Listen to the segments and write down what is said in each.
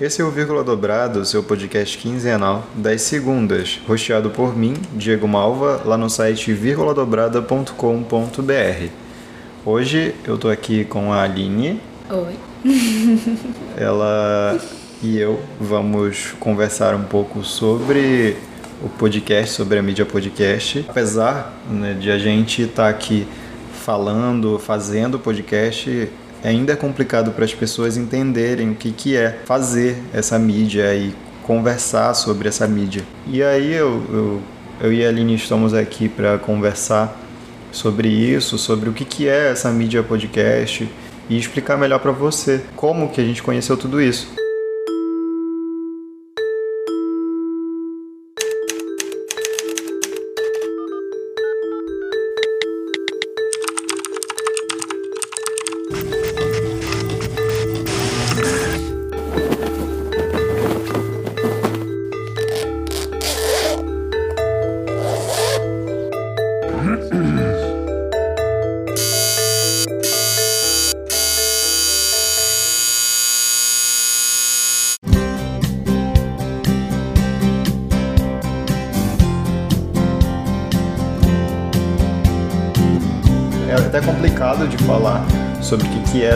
Esse é o Vírgula Dobrado, seu podcast quinzenal das segundas, rosteado por mim, Diego Malva, lá no site virguladobrada.com.br. Hoje eu tô aqui com a Aline. Oi. Ela e eu vamos conversar um pouco sobre o podcast, sobre a mídia podcast. Apesar né, de a gente estar tá aqui falando, fazendo podcast, ainda é complicado para as pessoas entenderem o que, que é fazer essa mídia e conversar sobre essa mídia. E aí eu, eu, eu e a Aline estamos aqui para conversar sobre isso, sobre o que, que é essa mídia podcast e explicar melhor para você como que a gente conheceu tudo isso.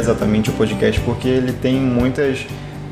Exatamente o podcast, porque ele tem muitas.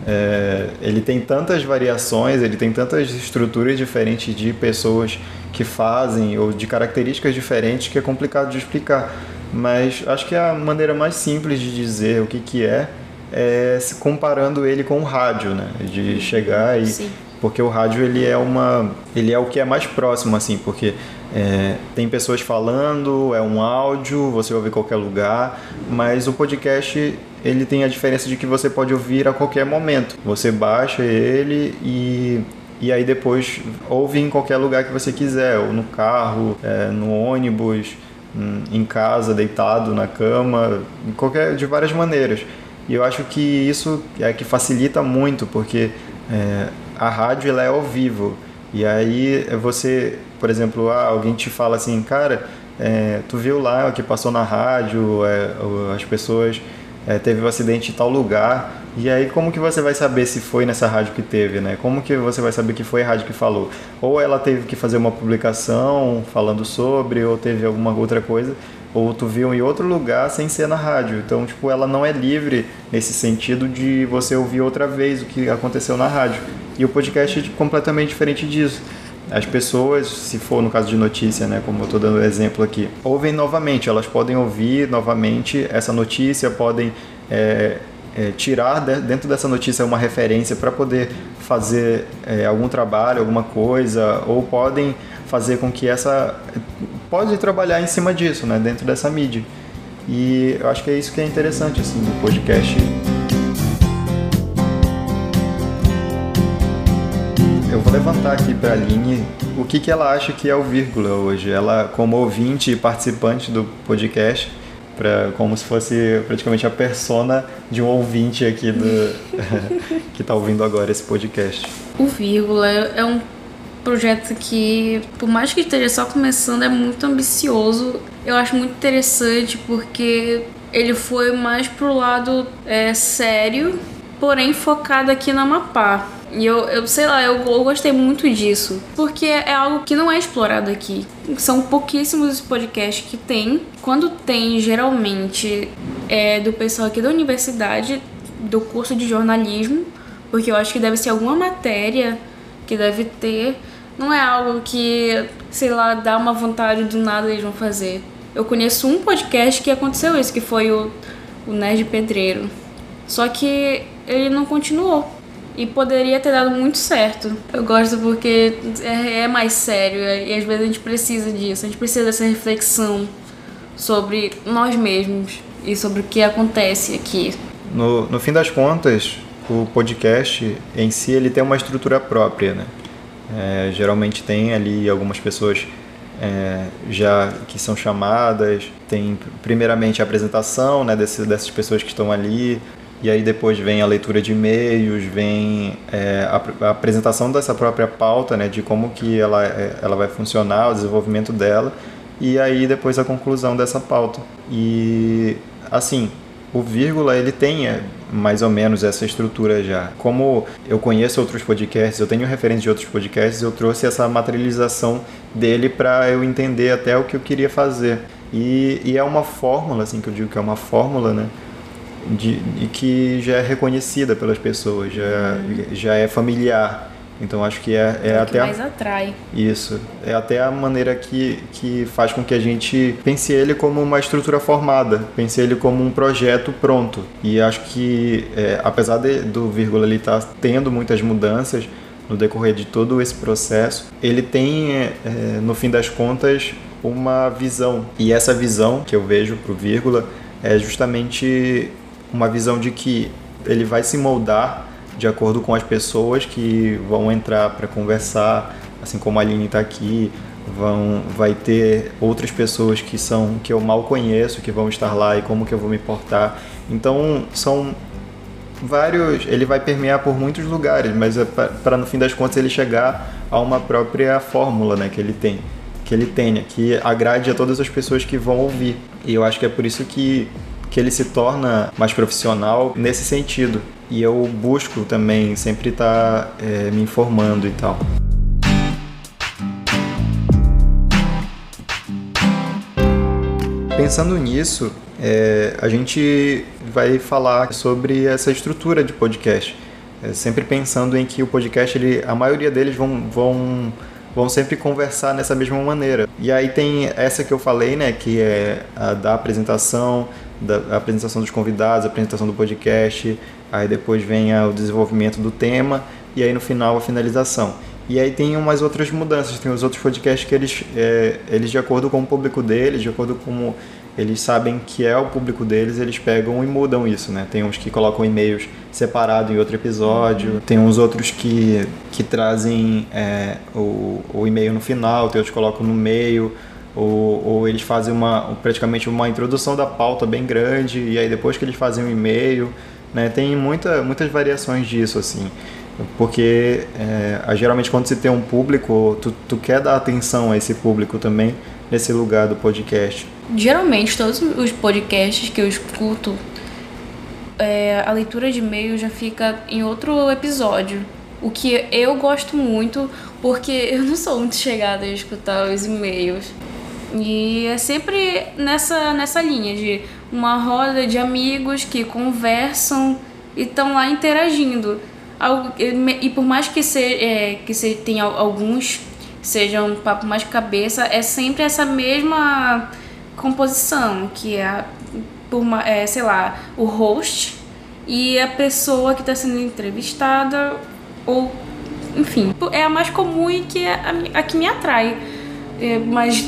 É, ele tem tantas variações, ele tem tantas estruturas diferentes de pessoas que fazem ou de características diferentes que é complicado de explicar. Mas acho que a maneira mais simples de dizer o que, que é é comparando ele com o rádio, né? De chegar e Sim. Porque o rádio ele é uma ele é o que é mais próximo assim, porque é, tem pessoas falando, é um áudio, você ouve em qualquer lugar, mas o podcast ele tem a diferença de que você pode ouvir a qualquer momento. Você baixa ele e e aí depois ouve em qualquer lugar que você quiser, ou no carro, é, no ônibus, hum, em casa, deitado na cama, em qualquer de várias maneiras. E eu acho que isso é que facilita muito, porque é, a rádio ela é ao vivo. E aí você por exemplo, ah, alguém te fala assim, cara, é, tu viu lá o que passou na rádio, é, as pessoas é, teve um acidente em tal lugar, e aí como que você vai saber se foi nessa rádio que teve, né? Como que você vai saber que foi a rádio que falou? Ou ela teve que fazer uma publicação falando sobre, ou teve alguma outra coisa, ou tu viu em outro lugar sem ser na rádio. Então, tipo, ela não é livre nesse sentido de você ouvir outra vez o que aconteceu na rádio. E o podcast é completamente diferente disso as pessoas, se for no caso de notícia, né, como eu estou dando exemplo aqui, ouvem novamente, elas podem ouvir novamente essa notícia, podem é, é, tirar de, dentro dessa notícia uma referência para poder fazer é, algum trabalho, alguma coisa, ou podem fazer com que essa. pode trabalhar em cima disso, né, dentro dessa mídia. E eu acho que é isso que é interessante assim, do podcast. Levantar aqui para a Aline o que, que ela acha que é o vírgula hoje. Ela, como ouvinte e participante do podcast, pra, como se fosse praticamente a persona de um ouvinte aqui do, que está ouvindo agora esse podcast. O vírgula é um projeto que, por mais que esteja só começando, é muito ambicioso. Eu acho muito interessante porque ele foi mais pro lado é, sério, porém focado aqui na Amapá. E eu, eu sei lá, eu, eu, gostei muito disso. Porque é algo que não é explorado aqui. São pouquíssimos os podcasts que tem. Quando tem, geralmente, é do pessoal aqui da universidade, do curso de jornalismo. Porque eu acho que deve ser alguma matéria que deve ter. Não é algo que, sei lá, dá uma vontade do nada eles vão fazer. Eu conheço um podcast que aconteceu isso, que foi o, o Nerd Pedreiro. Só que ele não continuou e poderia ter dado muito certo. Eu gosto porque é, é mais sério e às vezes a gente precisa disso, a gente precisa dessa reflexão sobre nós mesmos e sobre o que acontece aqui. No, no fim das contas, o podcast em si ele tem uma estrutura própria, né? É, geralmente tem ali algumas pessoas é, já que são chamadas, tem primeiramente a apresentação né, desse, dessas pessoas que estão ali, e aí depois vem a leitura de e-mails, vem é, a, a, apresentação dessa própria pauta, né, de como que ela, é, ela vai funcionar, o desenvolvimento dela, e aí depois a conclusão dessa pauta. E assim, o vírgula ele tem é, mais ou menos essa estrutura já. Como eu conheço outros podcasts, eu tenho referência de outros podcasts, eu trouxe essa materialização dele para eu entender até o que eu queria fazer. E, e, é uma fórmula, assim, que eu digo que é uma fórmula, né? De, de que já é reconhecida pelas pessoas, já, hum. já é familiar. Então acho que é, é, é até. Que mais atrai. Isso. É até a maneira que, que faz com que a gente pense ele como uma estrutura formada, pense ele como um projeto pronto. E acho que, é, apesar de, do vírgula ele estar tá tendo muitas mudanças no decorrer de todo esse processo, ele tem, é, no fim das contas, uma visão. E essa visão que eu vejo para o vírgula é justamente uma visão de que ele vai se moldar de acordo com as pessoas que vão entrar para conversar, assim como a Aline está aqui, vão vai ter outras pessoas que são que eu mal conheço que vão estar lá e como que eu vou me portar. Então são vários, ele vai permear por muitos lugares, mas é para no fim das contas ele chegar a uma própria fórmula, né, que ele tem, que ele tenha, que agrade a todas as pessoas que vão ouvir. E eu acho que é por isso que que ele se torna mais profissional nesse sentido. E eu busco também sempre estar tá, é, me informando e tal. Pensando nisso, é, a gente vai falar sobre essa estrutura de podcast. É, sempre pensando em que o podcast, ele, a maioria deles vão, vão, vão sempre conversar nessa mesma maneira. E aí tem essa que eu falei, né, que é a da apresentação, da apresentação dos convidados, a apresentação do podcast, aí depois vem o desenvolvimento do tema e aí no final a finalização. E aí tem umas outras mudanças, tem os outros podcasts que eles, é, eles de acordo com o público deles, de acordo com eles sabem que é o público deles, eles pegam e mudam isso, né? Tem uns que colocam e-mails separados em outro episódio, tem uns outros que, que trazem é, o, o e-mail no final, tem outros que colocam no meio, ou, ou, eles fazem uma, praticamente uma introdução da pauta bem grande e aí depois que eles fazem um e-mail, né, tem muita, muitas variações disso assim, porque é, geralmente quando se tem um público, tu, tu quer dar atenção a esse público também nesse lugar do podcast. Geralmente todos os podcasts que eu escuto, é, a leitura de e-mail já fica em outro episódio. O que eu gosto muito, porque eu não sou muito chegada a escutar os e-mails. E é sempre nessa, nessa linha de uma roda de amigos que conversam e estão lá interagindo. E por mais que, se, é, que se tenha alguns sejam um papo mais cabeça, é sempre essa mesma composição, que é, por, é sei lá, o host e a pessoa que está sendo entrevistada, ou enfim, é a mais comum e que é a, a que me atrai. É, mas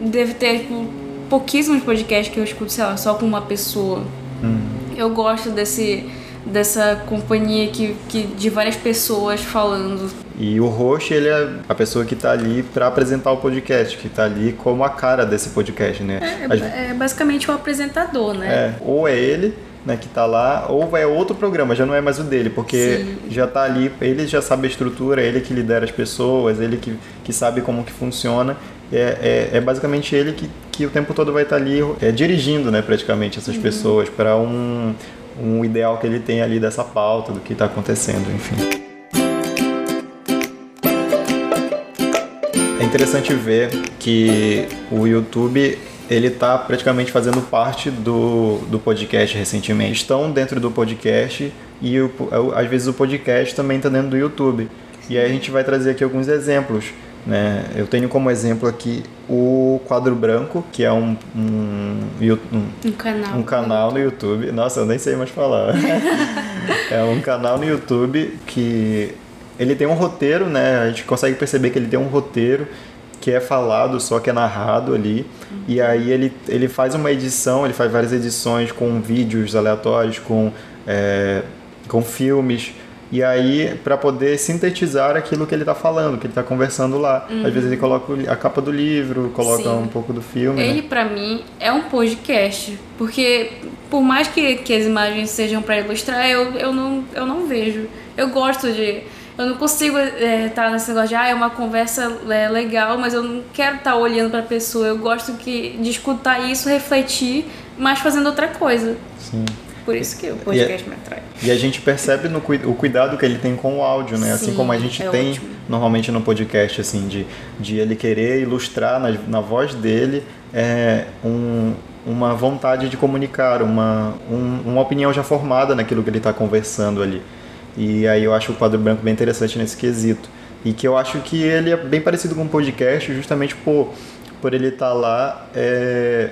deve ter tipo, pouquíssimos podcasts que eu escuto, sei lá, só com uma pessoa. Hum. Eu gosto desse dessa companhia que, que de várias pessoas falando. E o host, ele é a pessoa que está ali para apresentar o podcast, que está ali como a cara desse podcast, né? É, é basicamente o apresentador, né? É, ou é ele, né, que está lá, ou vai outro programa, já não é mais o dele, porque Sim. já está ali, ele já sabe a estrutura, ele que lidera as pessoas, ele que, que sabe como que funciona, é, é, é, basicamente ele que, que o tempo todo vai estar ali é, dirigindo né, praticamente essas uhum. pessoas para um, um ideal que ele tem ali dessa pauta, do que está acontecendo, enfim. É interessante ver que o YouTube ele está praticamente fazendo parte do, do podcast recentemente. Estão dentro do podcast e o, às vezes o podcast também está dentro do YouTube. E aí a gente vai trazer aqui alguns exemplos né? Eu tenho como exemplo aqui o Quadro Branco, que é um, um, um, um canal. um canal no YouTube. Nossa, eu nem sei mais falar. é um canal no YouTube que ele tem um roteiro, né? A gente consegue perceber que ele tem um roteiro que é falado, só que é narrado ali. Uhum. E aí ele, ele faz uma edição, ele faz várias edições com vídeos aleatórios, com, é, com filmes e aí para poder sintetizar aquilo que ele está falando, que ele está conversando lá. Uhum. Às vezes ele coloca a capa do livro, coloca Sim. um pouco do filme. Ele né? para mim é um podcast, porque por mais que, que as imagens sejam para ilustrar, eu, eu, não, eu não vejo. Eu gosto de eu não consigo estar é, tá nesse negócio de ah, é uma conversa é, legal, mas eu não quero estar tá olhando para a pessoa. Eu gosto que, de escutar isso, refletir, mas fazendo outra coisa. Sim. Por isso que o podcast e, me atrai. E a gente percebe no, o cuidado que ele tem com o áudio, né? Assim Sim, assim como a gente é tem ótimo. normalmente no podcast, assim, de, de ele querer ilustrar na, na voz dele é, um, uma vontade de comunicar, uma, um, uma opinião já formada naquilo que ele está conversando ali. E aí eu acho o quadro branco bem interessante nesse quesito. E que eu acho que ele é bem parecido com um podcast, justamente por, por ele estar tá lá. É,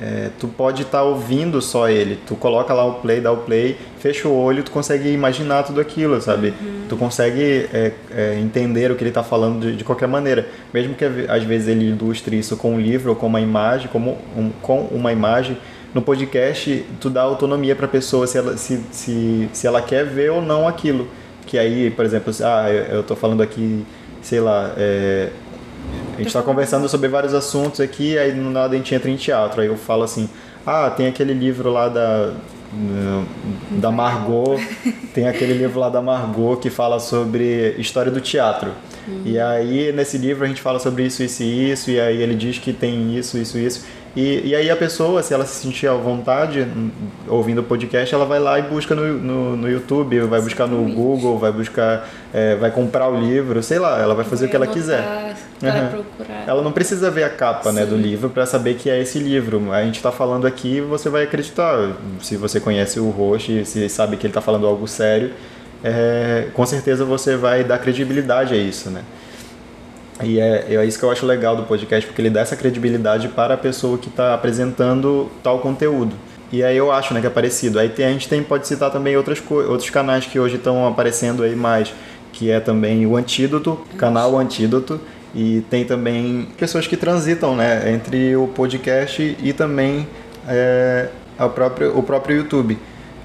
é, tu pode estar tá ouvindo só ele. Tu coloca lá o play, dá o play, fecha o olho, tu consegue imaginar tudo aquilo, sabe? Uhum. Tu consegue é, é, entender o que ele está falando de, de, qualquer maneira. Mesmo que às vezes ele ilustre isso com um livro ou com uma imagem, como um, com uma imagem, no podcast tu dá autonomia para a pessoa se ela, se, se, se ela quer ver ou não aquilo. Que aí, por exemplo, ah, eu estou falando aqui, sei lá, é, a gente está conversando sobre vários assuntos aqui, aí no nada a gente entra em teatro. Aí eu falo assim, ah, tem aquele livro lá da da Margot, tem aquele livro lá da Margot que fala sobre história do teatro. Uhum. E aí nesse livro a gente fala sobre isso, isso e isso, e aí ele diz que tem isso, isso, isso. E, e aí a pessoa, se ela se sentir à vontade ouvindo o podcast, ela vai lá e busca no, no, no YouTube, vai buscar no Google, vai buscar, é, vai comprar o livro, sei lá, ela vai fazer vai o que ela quiser. Uhum. procurar. Ela não precisa ver a capa né, do livro para saber que é esse livro. A gente está falando aqui você vai acreditar. Se você conhece o Roche, se sabe que ele está falando algo sério, é, com certeza você vai dar credibilidade a isso, né? E é, é isso que eu acho legal do podcast, porque ele dá essa credibilidade para a pessoa que está apresentando tal conteúdo. E aí eu acho né, que é parecido. Aí tem, a gente tem, pode citar também outras, outros canais que hoje estão aparecendo aí mais, que é também o Antídoto, canal Antídoto, e tem também pessoas que transitam né, entre o podcast e também é, a própria, o próprio YouTube.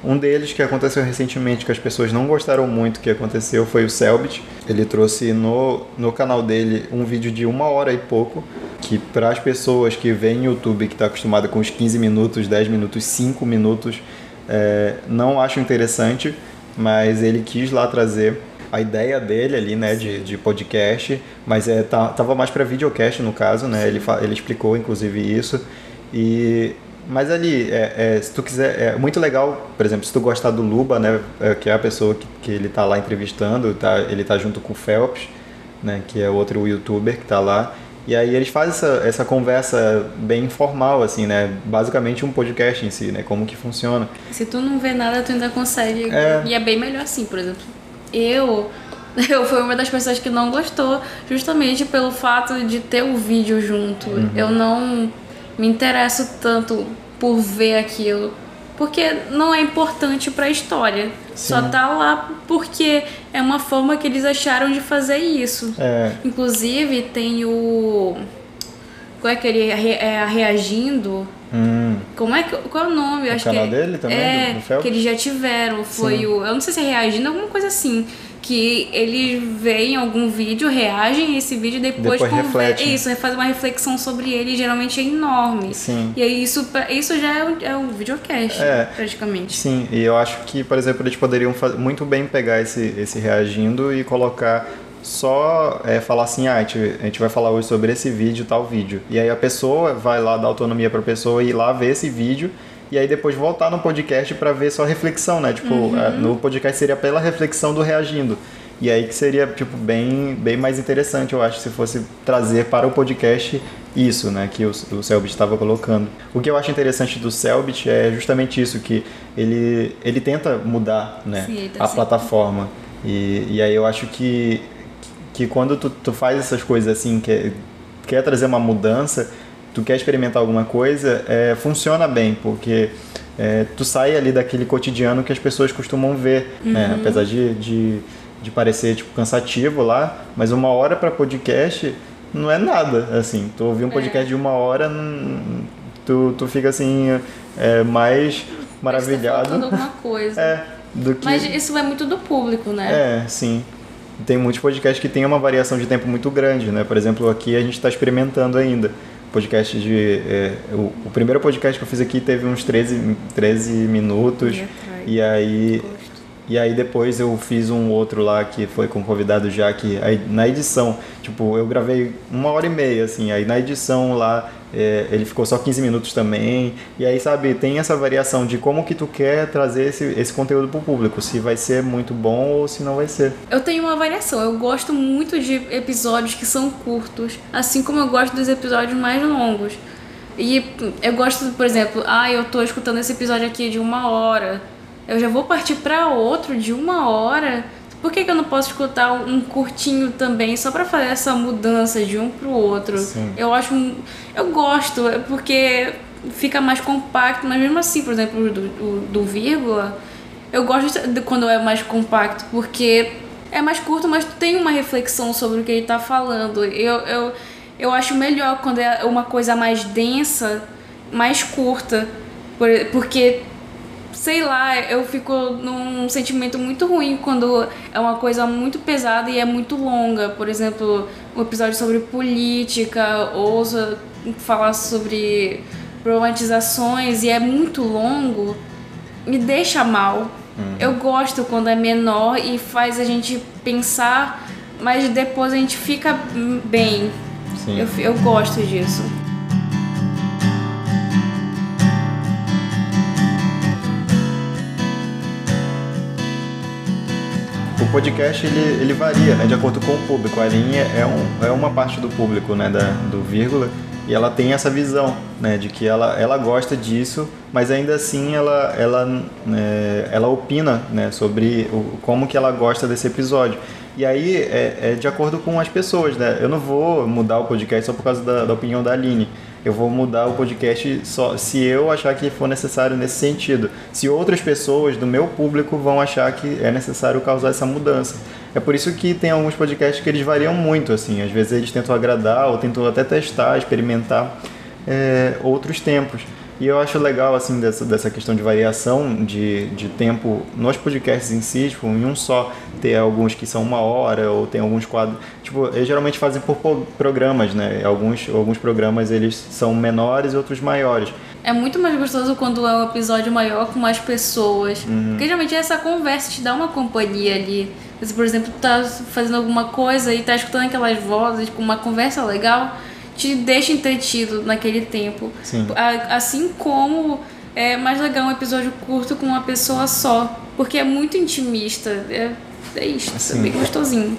Um deles que aconteceu recentemente, que as pessoas não gostaram muito que aconteceu, foi o Selbit. Ele trouxe no, no canal dele um vídeo de uma hora e pouco, que para as pessoas que veem YouTube, que está acostumada com os 15 minutos, 10 minutos, 5 minutos, é, não acham interessante, mas ele quis lá trazer a ideia dele ali, né, de, de podcast, mas é, tá, tava mais para videocast no caso, né, ele, ele explicou inclusive isso, e mas ali, é, é, se tu quiser, é muito legal, por exemplo, se tu gostar do Luba, né, é, que é a pessoa que, que ele tá lá entrevistando, tá, ele tá junto com o Phelps, né, que é outro youtuber que tá lá, e aí eles fazem essa, essa conversa bem informal, assim, né, basicamente um podcast em si, né, como que funciona. Se tu não vê nada, tu ainda consegue, é. e é bem melhor assim, por exemplo. Eu eu fui uma das pessoas que não gostou, justamente pelo fato de ter o vídeo junto. Uhum. Eu não me interesso tanto por ver aquilo, porque não é importante para a história. Sim. Só tá lá porque é uma forma que eles acharam de fazer isso. É. Inclusive tem o qual é que ele é reagindo? Hum. Como é que qual é o nome? Eu acho canal que é, dele também é do, do que eles já tiveram. Foi Sim. o eu não sei se é reagindo alguma coisa assim que eles veem algum vídeo, reagem a esse vídeo e depois, depois reflete. Isso, faz uma reflexão sobre ele geralmente é enorme. Sim. E aí isso, isso já é um, é um videocast, é, praticamente. Sim, e eu acho que, por exemplo, eles poderiam muito bem pegar esse, esse reagindo e colocar só é, falar assim, ah, a gente, a gente vai falar hoje sobre esse vídeo, tal vídeo. E aí a pessoa vai lá dar autonomia para a pessoa ir lá ver esse vídeo e aí depois voltar no podcast para ver só reflexão, né? Tipo, uhum. É, no podcast seria pela reflexão do reagindo. E aí que seria, tipo, bem, bem mais interessante, eu acho, se fosse trazer para o podcast isso, né, que o, o Selbit estava colocando. O que eu acho interessante do Selbit é justamente isso, que ele, ele tenta mudar, né, Sim, tá a plataforma. E, e aí eu acho que, que quando tu, tu faz essas coisas assim, quer, quer trazer uma mudança, tu quer experimentar alguma coisa, é, funciona bem, porque é, tu sai ali daquele cotidiano que as pessoas costumam ver, né? uhum. né? apesar de, de, de, parecer tipo, cansativo lá, mas uma hora para podcast não é nada, assim, tu ouvir um podcast é. de uma hora, tu, tu fica assim, é, mais maravilhado. Tá alguma coisa. é, do que... Mas isso é muito do público, né? É, sim tem muitos podcasts que tem uma variação de tempo muito grande, né? Por exemplo, aqui a gente está experimentando ainda podcast de. É, o, o, primeiro podcast que eu fiz aqui teve uns 13, 13 minutos. E, e aí. E aí depois eu fiz um outro lá que foi com convidado já que aí, na edição, tipo, eu gravei uma hora e meia, assim, aí na edição lá é, ele ficou só 15 minutos também. E aí, sabe, tem essa variação de como que tu quer trazer esse, esse conteúdo pro público, se vai ser muito bom ou se não vai ser. Eu tenho uma variação, eu gosto muito de episódios que são curtos, assim como eu gosto dos episódios mais longos. E eu gosto, por exemplo, ah, eu tô escutando esse episódio aqui de uma hora eu já vou partir para outro de uma hora. Por que, que, eu não posso escutar um curtinho também só para fazer essa mudança de um pro outro? Sim. Eu acho. Eu gosto, é porque fica mais compacto, mas mesmo assim, por exemplo, do, do, do vírgula, eu gosto de quando é mais compacto, porque é mais curto, mas tem uma reflexão sobre o que ele tá falando. Eu, eu, eu acho melhor quando é uma coisa mais densa, mais curta, porque sei lá, eu fico num sentimento muito ruim quando é uma coisa muito pesada e é muito longa. Por exemplo, um episódio sobre política ou falar sobre problematizações e é muito longo, me deixa mal. Uhum. Eu gosto quando é menor e faz a gente pensar, mas depois a gente fica bem. Eu, eu gosto disso. Podcast ele, ele varia né, de acordo com o público. A linha é, um, é uma parte do público né, da, do vírgula e ela tem essa visão né, de que ela, ela gosta disso, mas ainda assim ela, ela, é, ela opina né, sobre o, como que ela gosta desse episódio. E aí é, é, de acordo com as pessoas, né? Eu não vou mudar o podcast só por causa da, da opinião da Aline eu vou mudar o podcast só se eu achar que for necessário nesse sentido. Se outras pessoas do meu público vão achar que é necessário causar essa mudança. É por isso que tem alguns podcasts que eles variam muito, assim. Às vezes eles tentam agradar ou tentam até testar, experimentar é, outros tempos. E eu acho legal, assim, dessa, dessa questão de variação de, de tempo nos podcasts em si, tipo, em um só, ter alguns que são uma hora, ou tem alguns quadros. Tipo, eles geralmente fazem por programas, né? Alguns, alguns programas eles são menores e outros maiores. É muito mais gostoso quando é um episódio maior com mais pessoas. Uhum. Porque geralmente essa conversa te dá uma companhia ali. Você, por exemplo, tá fazendo alguma coisa e tá escutando aquelas vozes com uma conversa legal te deixa entretido naquele tempo. Sim. Assim como é mais legal um episódio curto com uma pessoa só, porque é muito intimista. É, é isso, é assim, é bem gostosinho.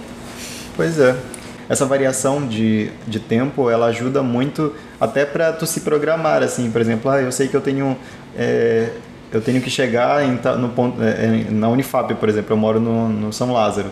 Pois é. Essa variação de, de tempo, ela ajuda muito até para tu se programar, assim, por exemplo, ah, eu sei que eu tenho é, eu tenho que chegar em, no ponto, é, na Unifap, por exemplo, eu moro no, no São Lázaro.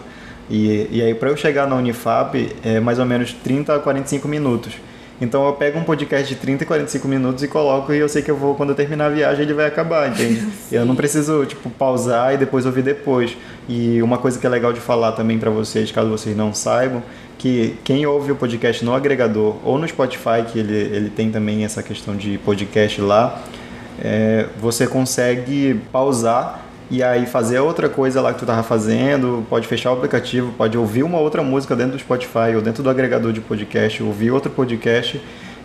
E, e aí, para eu chegar na Unifap, é mais ou menos 30 a 45 minutos. Então eu pego um podcast de 30 e 45 minutos e coloco e eu sei que eu vou, quando eu terminar a viagem, ele vai acabar, entende? eu não preciso, tipo, pausar e depois ouvir depois. E uma coisa que é legal de falar também para vocês, caso vocês não saibam, que quem ouve o podcast no agregador ou no Spotify, que ele, ele tem também essa questão de podcast lá, é, você consegue pausar e aí fazer outra coisa lá que tu tava fazendo, pode fechar o aplicativo, pode ouvir uma outra música dentro do Spotify ou dentro do agregador de podcast, ouvir outro podcast,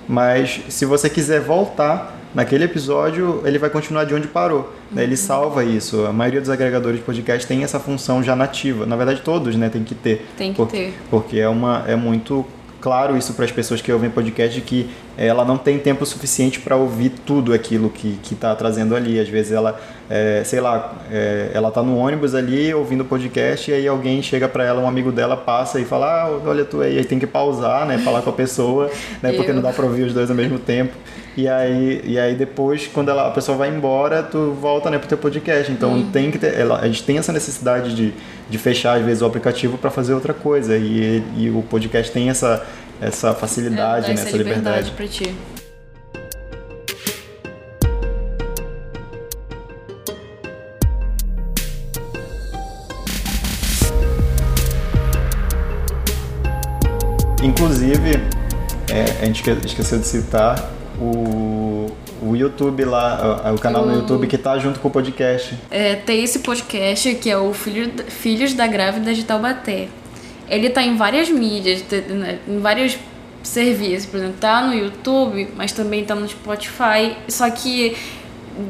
mas se você quiser voltar naquele episódio, ele vai continuar de onde parou. Né? Ele salva isso. A maioria dos agregadores de podcast tem essa função já nativa. Na verdade, todos, né, tem que ter. Tem que ter. Porque é uma é muito claro isso para as pessoas que ouvem podcast que ela não tem tempo suficiente para ouvir tudo aquilo que está trazendo ali. Às vezes ela, é, sei lá, é, ela está no ônibus ali ouvindo podcast e aí alguém chega para ela, um amigo dela passa e fala, ah, olha tu aí, aí tem que pausar, né, falar com a pessoa, né, porque não dá para ouvir os dois ao mesmo tempo. E aí, e aí depois, quando ela, a pessoa vai embora, tu volta né, pro teu podcast. Então hum. tem que ter, ela, a gente tem essa necessidade de, de fechar, às vezes, o aplicativo para fazer outra coisa. E, e o podcast tem essa, essa facilidade, é, né, essa, liberdade. liberdade ti. Inclusive, é, a gente esqueceu de citar o, o YouTube lá, o canal no YouTube que tá junto com o podcast. É, tem esse podcast que é o Filho, Filhos da Grávida de Taubaté. Ele tá em várias mídias, né, em vários serviços, por exemplo, tá no YouTube, mas também tá no Spotify. Só que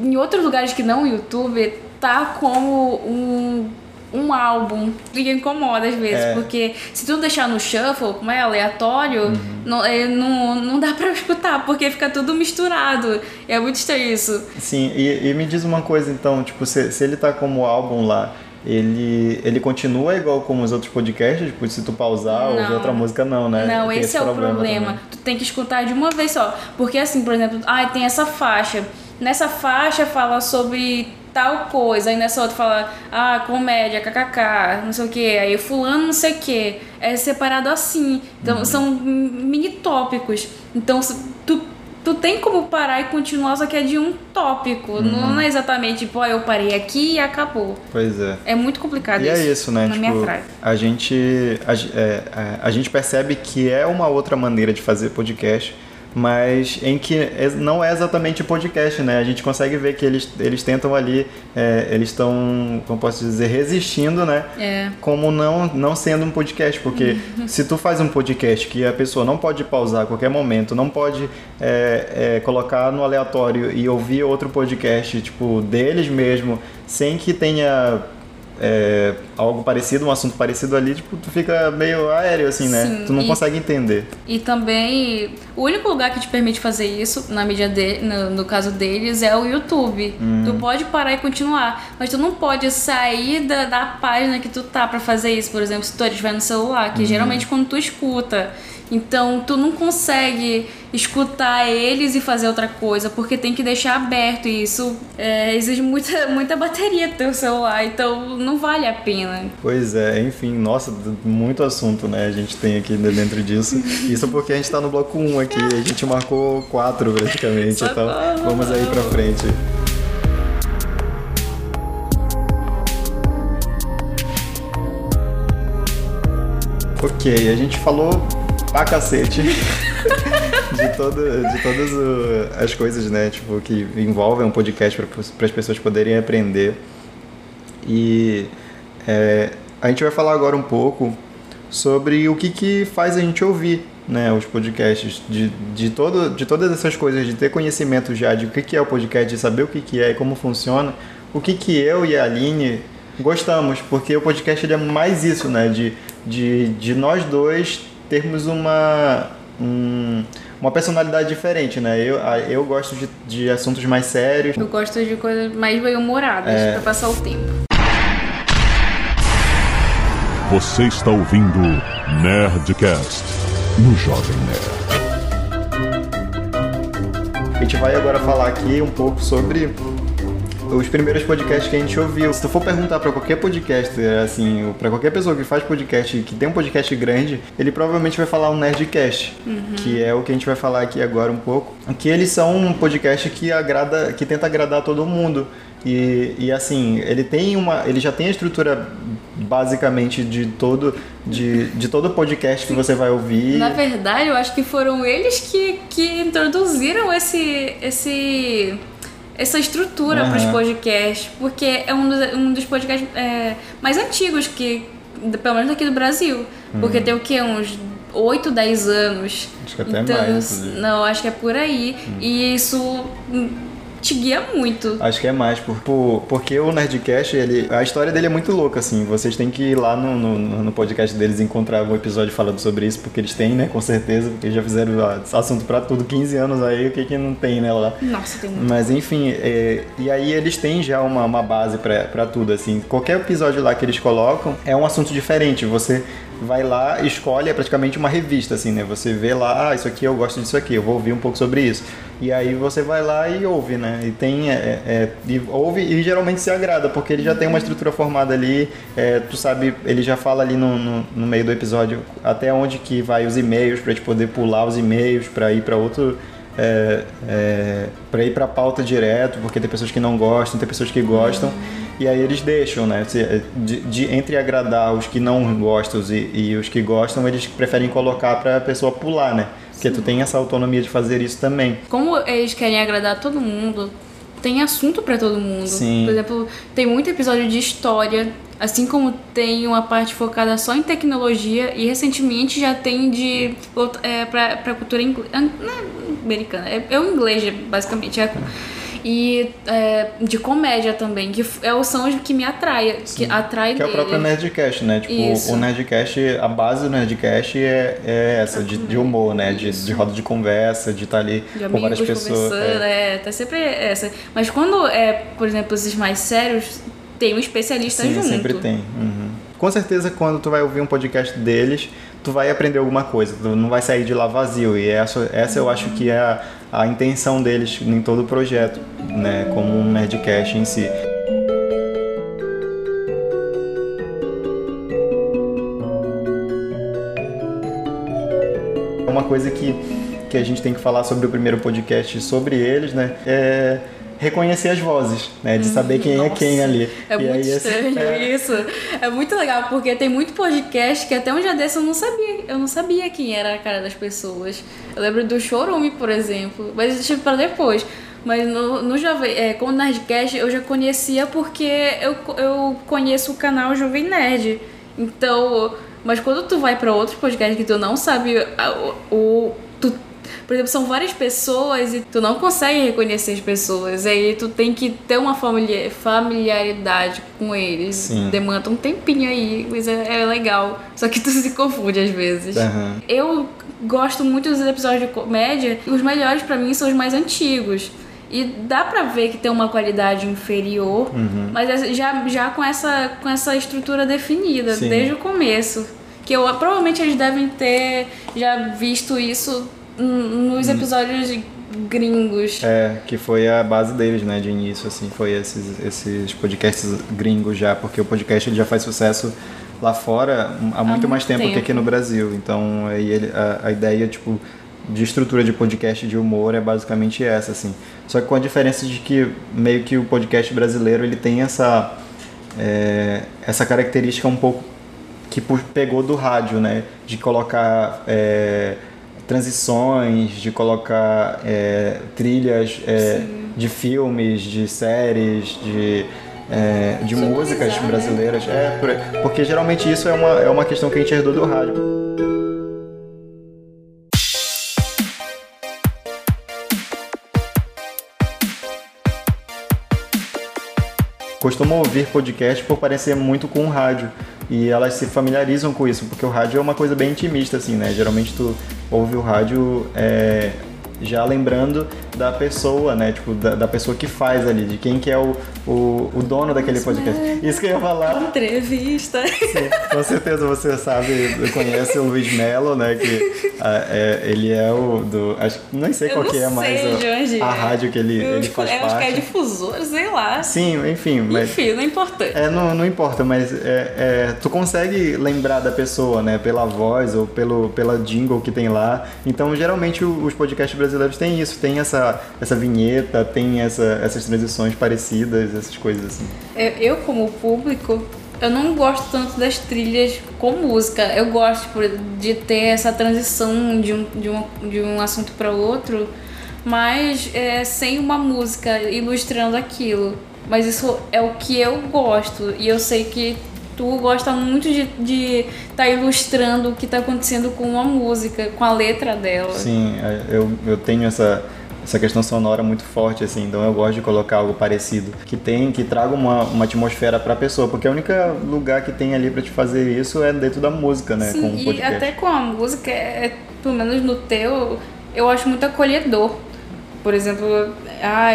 em outros lugares que não o YouTube, tá como um um álbum. E incomoda às vezes, É. porque se tu deixar no shuffle, como é aleatório, não, é, não, não dá pra escutar, porque fica tudo misturado. É muito estranho isso. Sim, e, e me diz uma coisa então, tipo, se, se ele tá como álbum lá, ele, ele continua igual como os outros podcasts? Tipo, se tu pausar, ouvir Não. outra música, não, né? Não, Tem esse é o problema. Tu tem que escutar de uma vez só. Porque assim, por exemplo, ah, tem essa faixa. Nessa faixa fala sobre tal coisa, aí nessa outra fala, ah, comédia, kkk, não sei o que, aí fulano não sei o que. É separado assim. Então são mini tópicos. Então tu, tu tem como parar e continuar, só que é de um tópico. Não é exatamente, tipo, ah, eu parei aqui e acabou. Pois é. É muito complicado E isso. é isso, né? Me tipo, atrai. a gente a, é, a, a gente percebe que é uma outra maneira de fazer podcast, mas em que é- não é exatamente podcast, né? A gente consegue ver que eles, eles tentam ali, é, eles estão, como posso dizer, resistindo, né? É. Como não, não sendo um podcast, porque Uhum. se tu faz um podcast que a pessoa não pode pausar a qualquer momento, não pode é, é, colocar no aleatório e ouvir outro podcast, tipo, deles mesmo, sem que tenha é, algo parecido, um assunto parecido ali, tipo, tu fica meio aéreo, assim, né? Sim, tu não e- consegue entender. E também, o único lugar que te permite fazer isso, na mídia de, no, no caso deles, é o YouTube. Tu pode parar e continuar, mas tu não pode sair da, da página que tu tá pra fazer isso. Por exemplo, se tu estiver no celular, que geralmente quando tu escuta. Então, tu não consegue escutar eles e fazer outra coisa, porque tem que deixar aberto. E isso é, exige muita, muita bateria do teu celular, então não vale a pena. Pois é, enfim, nossa, muito assunto, né? A gente tem aqui dentro disso. Isso porque a gente tá no bloco 1 aqui, a gente marcou 4 praticamente, então vamos aí pra frente. Ok, a gente falou pra cacete de, todo, de todas o- as coisas, né? Tipo, que envolvem um podcast para as pessoas poderem aprender. E é, a gente vai falar agora um pouco sobre o que, que faz a gente ouvir né, os podcasts, de, de, todo, de todas essas coisas, de ter conhecimento já de o que, que é o podcast, de saber o que, que é e como funciona, o que, que eu e a Aline gostamos, porque o podcast ele é mais isso, né, de, de, de nós dois termos uma, um- uma personalidade diferente, né, eu, eu gosto de, de assuntos mais sérios, Eu gosto de coisas mais bem-humoradas É. pra passar o tempo. Você está ouvindo Nerdcast no Jovem Nerd. A gente vai agora falar aqui um pouco sobre os primeiros podcasts que a gente ouviu. Se tu for perguntar pra qualquer podcaster, assim, pra qualquer pessoa que faz podcast, que tem um podcast grande, ele provavelmente vai falar um Nerdcast, que é o que a gente vai falar aqui agora um pouco. Que eles são um podcast que agrada, que tenta agradar todo mundo. E, e assim, ele tem uma, ele já tem a estrutura basicamente de todo de, de todo podcast que você vai ouvir. Na verdade, eu acho que foram eles que, que introduziram esse, esse, essa estrutura Aham. para os podcasts, porque é um dos, um dos podcasts é, mais antigos, que, pelo menos aqui do Brasil. Porque tem o quê? Uns 8, 10 anos. Uhum. Acho que até então, mais. Uhum. Não, acho que é por aí. E isso te guia muito. Acho que é mais, por, por- porque o Nerdcast, ele, a história dele é muito louca, assim. Vocês têm que ir lá no, no, no podcast deles e encontrar um episódio falando sobre isso, porque eles têm, né? Com certeza, porque já fizeram ó, assunto pra tudo, 15 anos aí, o que que não tem, né, lá. Nossa, tem muito. Mas enfim, é, e aí eles têm já uma, uma base pra, pra tudo, assim. Qualquer episódio lá que eles colocam é um assunto diferente. Você vai lá, escolhe, é praticamente uma revista, assim, né? Você vê lá, ah, isso aqui eu gosto disso aqui, eu vou ouvir um pouco sobre isso. E aí você vai lá e ouve, né? E tem, é, é, e ouve e geralmente se agrada, porque ele já tem uma estrutura formada ali, é, tu sabe, ele já fala ali no, no, no meio do episódio até onde que vai os e-mails, pra gente poder pular os e-mails, pra ir pra outro é, é, para ir para pauta direto, porque tem pessoas que não gostam, tem pessoas que gostam, e aí eles deixam, né? De, de- entre agradar os que não gostam e, e os que gostam, eles preferem colocar para a pessoa pular, né? Porque tu tem essa autonomia de fazer isso também. Como eles querem agradar todo mundo, tem assunto pra todo mundo. Sim. Por exemplo, tem muito episódio de história, assim como tem uma parte focada só em tecnologia e recentemente já tem de é, pra, pra cultura ingl- an- não é americana, é, é o inglês basicamente. É- E é, de comédia também, que é o são que me atrai, que atrai Que é o próprio Nerdcast, né? Tipo, Isso. o Nerdcast, a base do Nerdcast é, é essa, de, de humor, né? De, de roda de conversa, de estar ali de com várias pessoas. é. é. tá sempre essa. Mas quando é, por exemplo, esses mais sérios, tem um especialista Sim, junto. sempre tem. Uhum. Com certeza, quando tu vai ouvir um podcast deles, tu vai aprender alguma coisa. Tu não vai sair de lá vazio. E essa, essa eu acho que é a, a intenção deles em todo o projeto, né? Como um Nerdcast em si. Uma coisa que, que a gente tem que falar sobre o primeiro podcast sobre eles, né? É reconhecer as vozes, né? De saber quem é Nossa, quem ali. É E muito estranho é, isso. É muito legal, porque tem muito podcast que até um dia desse eu não sabia. Eu não sabia quem era a cara das pessoas. Eu lembro do Chorume, por exemplo. Mas deixa pra depois. Mas no, no Jovem, é, com o Nerdcast eu já conhecia porque eu, eu conheço o canal Jovem Nerd. Então, mas quando tu vai pra outros podcasts que tu não sabe o, o- tu por exemplo, são várias pessoas e tu não consegue reconhecer as pessoas. Aí tu tem que ter uma familia- familiaridade com eles. Sim. Demanda um tempinho aí, mas é, é legal. Só que tu se confunde às vezes. Aham. Eu gosto muito dos episódios de comédia. e Os melhores pra mim são os mais antigos. E dá pra ver que tem uma qualidade inferior, Uhum. mas é já, já com, essa, com essa estrutura definida, Sim. desde o começo. Que eu, provavelmente eles devem ter já visto isso nos episódios gringos. Hum. É, que foi a base deles, né, de início, assim, foi esses, esses podcasts gringos já, porque o podcast ele já faz sucesso lá fora há muito muito mais tempo, que tempo. aqui no Brasil. Então, aí ele, a, a ideia, tipo, de estrutura de podcast de humor é basicamente essa, assim. Só que com a diferença de que meio que o podcast brasileiro, ele tem essa, é, essa característica um pouco que pegou do rádio, né? De colocar é, transições, de colocar é, trilhas é, de filmes, de séries, de, é, de Sonorizar, músicas né? brasileiras. É, por- porque geralmente isso é uma, é uma questão que a gente herdou do rádio. costumam ouvir podcast por parecer muito com o rádio. E elas se familiarizam com isso, porque o rádio é uma coisa bem intimista, assim, né? Geralmente tu ouve o rádio é, já lembrando da pessoa, né? Tipo, da, da pessoa que faz ali, de quem que é o, o, o dono daquele podcast. Isso que eu ia falar. Entrevista. Sim, com certeza você sabe, conhece o Luiz Melo, né? Que ah, é, ele é o do. Acho, não sei Eu qual não que é sei o- onde a é. rádio que ele, Eu ele acho- faz eu acho que é parte. difusor, sei lá. Sim, enfim, mas. Enfim, não é importante. É, não, não importa, mas é, é, tu consegue lembrar da pessoa, né? Pela voz ou pelo, pela jingle que tem lá. Então, geralmente, os podcasts brasileiros têm isso, tem essa, essa vinheta, tem essa, essas transições parecidas, essas coisas assim. Eu, eu, como público, eu não gosto tanto das trilhas com música. Eu gosto tipo, de ter essa transição de um, de um, de um assunto para outro, mas é, sem uma música ilustrando aquilo. Mas isso é o que eu gosto. E eu sei que tu gosta muito de estar ilustrando o que está acontecendo com uma música, com a letra dela. Sim, é, eu, eu tenho essa, essa questão sonora muito forte, assim, então eu gosto de colocar algo parecido, que tem, que traga uma, uma atmosfera pra pessoa, porque o único lugar que tem ali pra te fazer isso é dentro da música, né? Sim, com e podcast. até com a música, é, pelo menos no teu, eu acho muito acolhedor. Por exemplo, ah,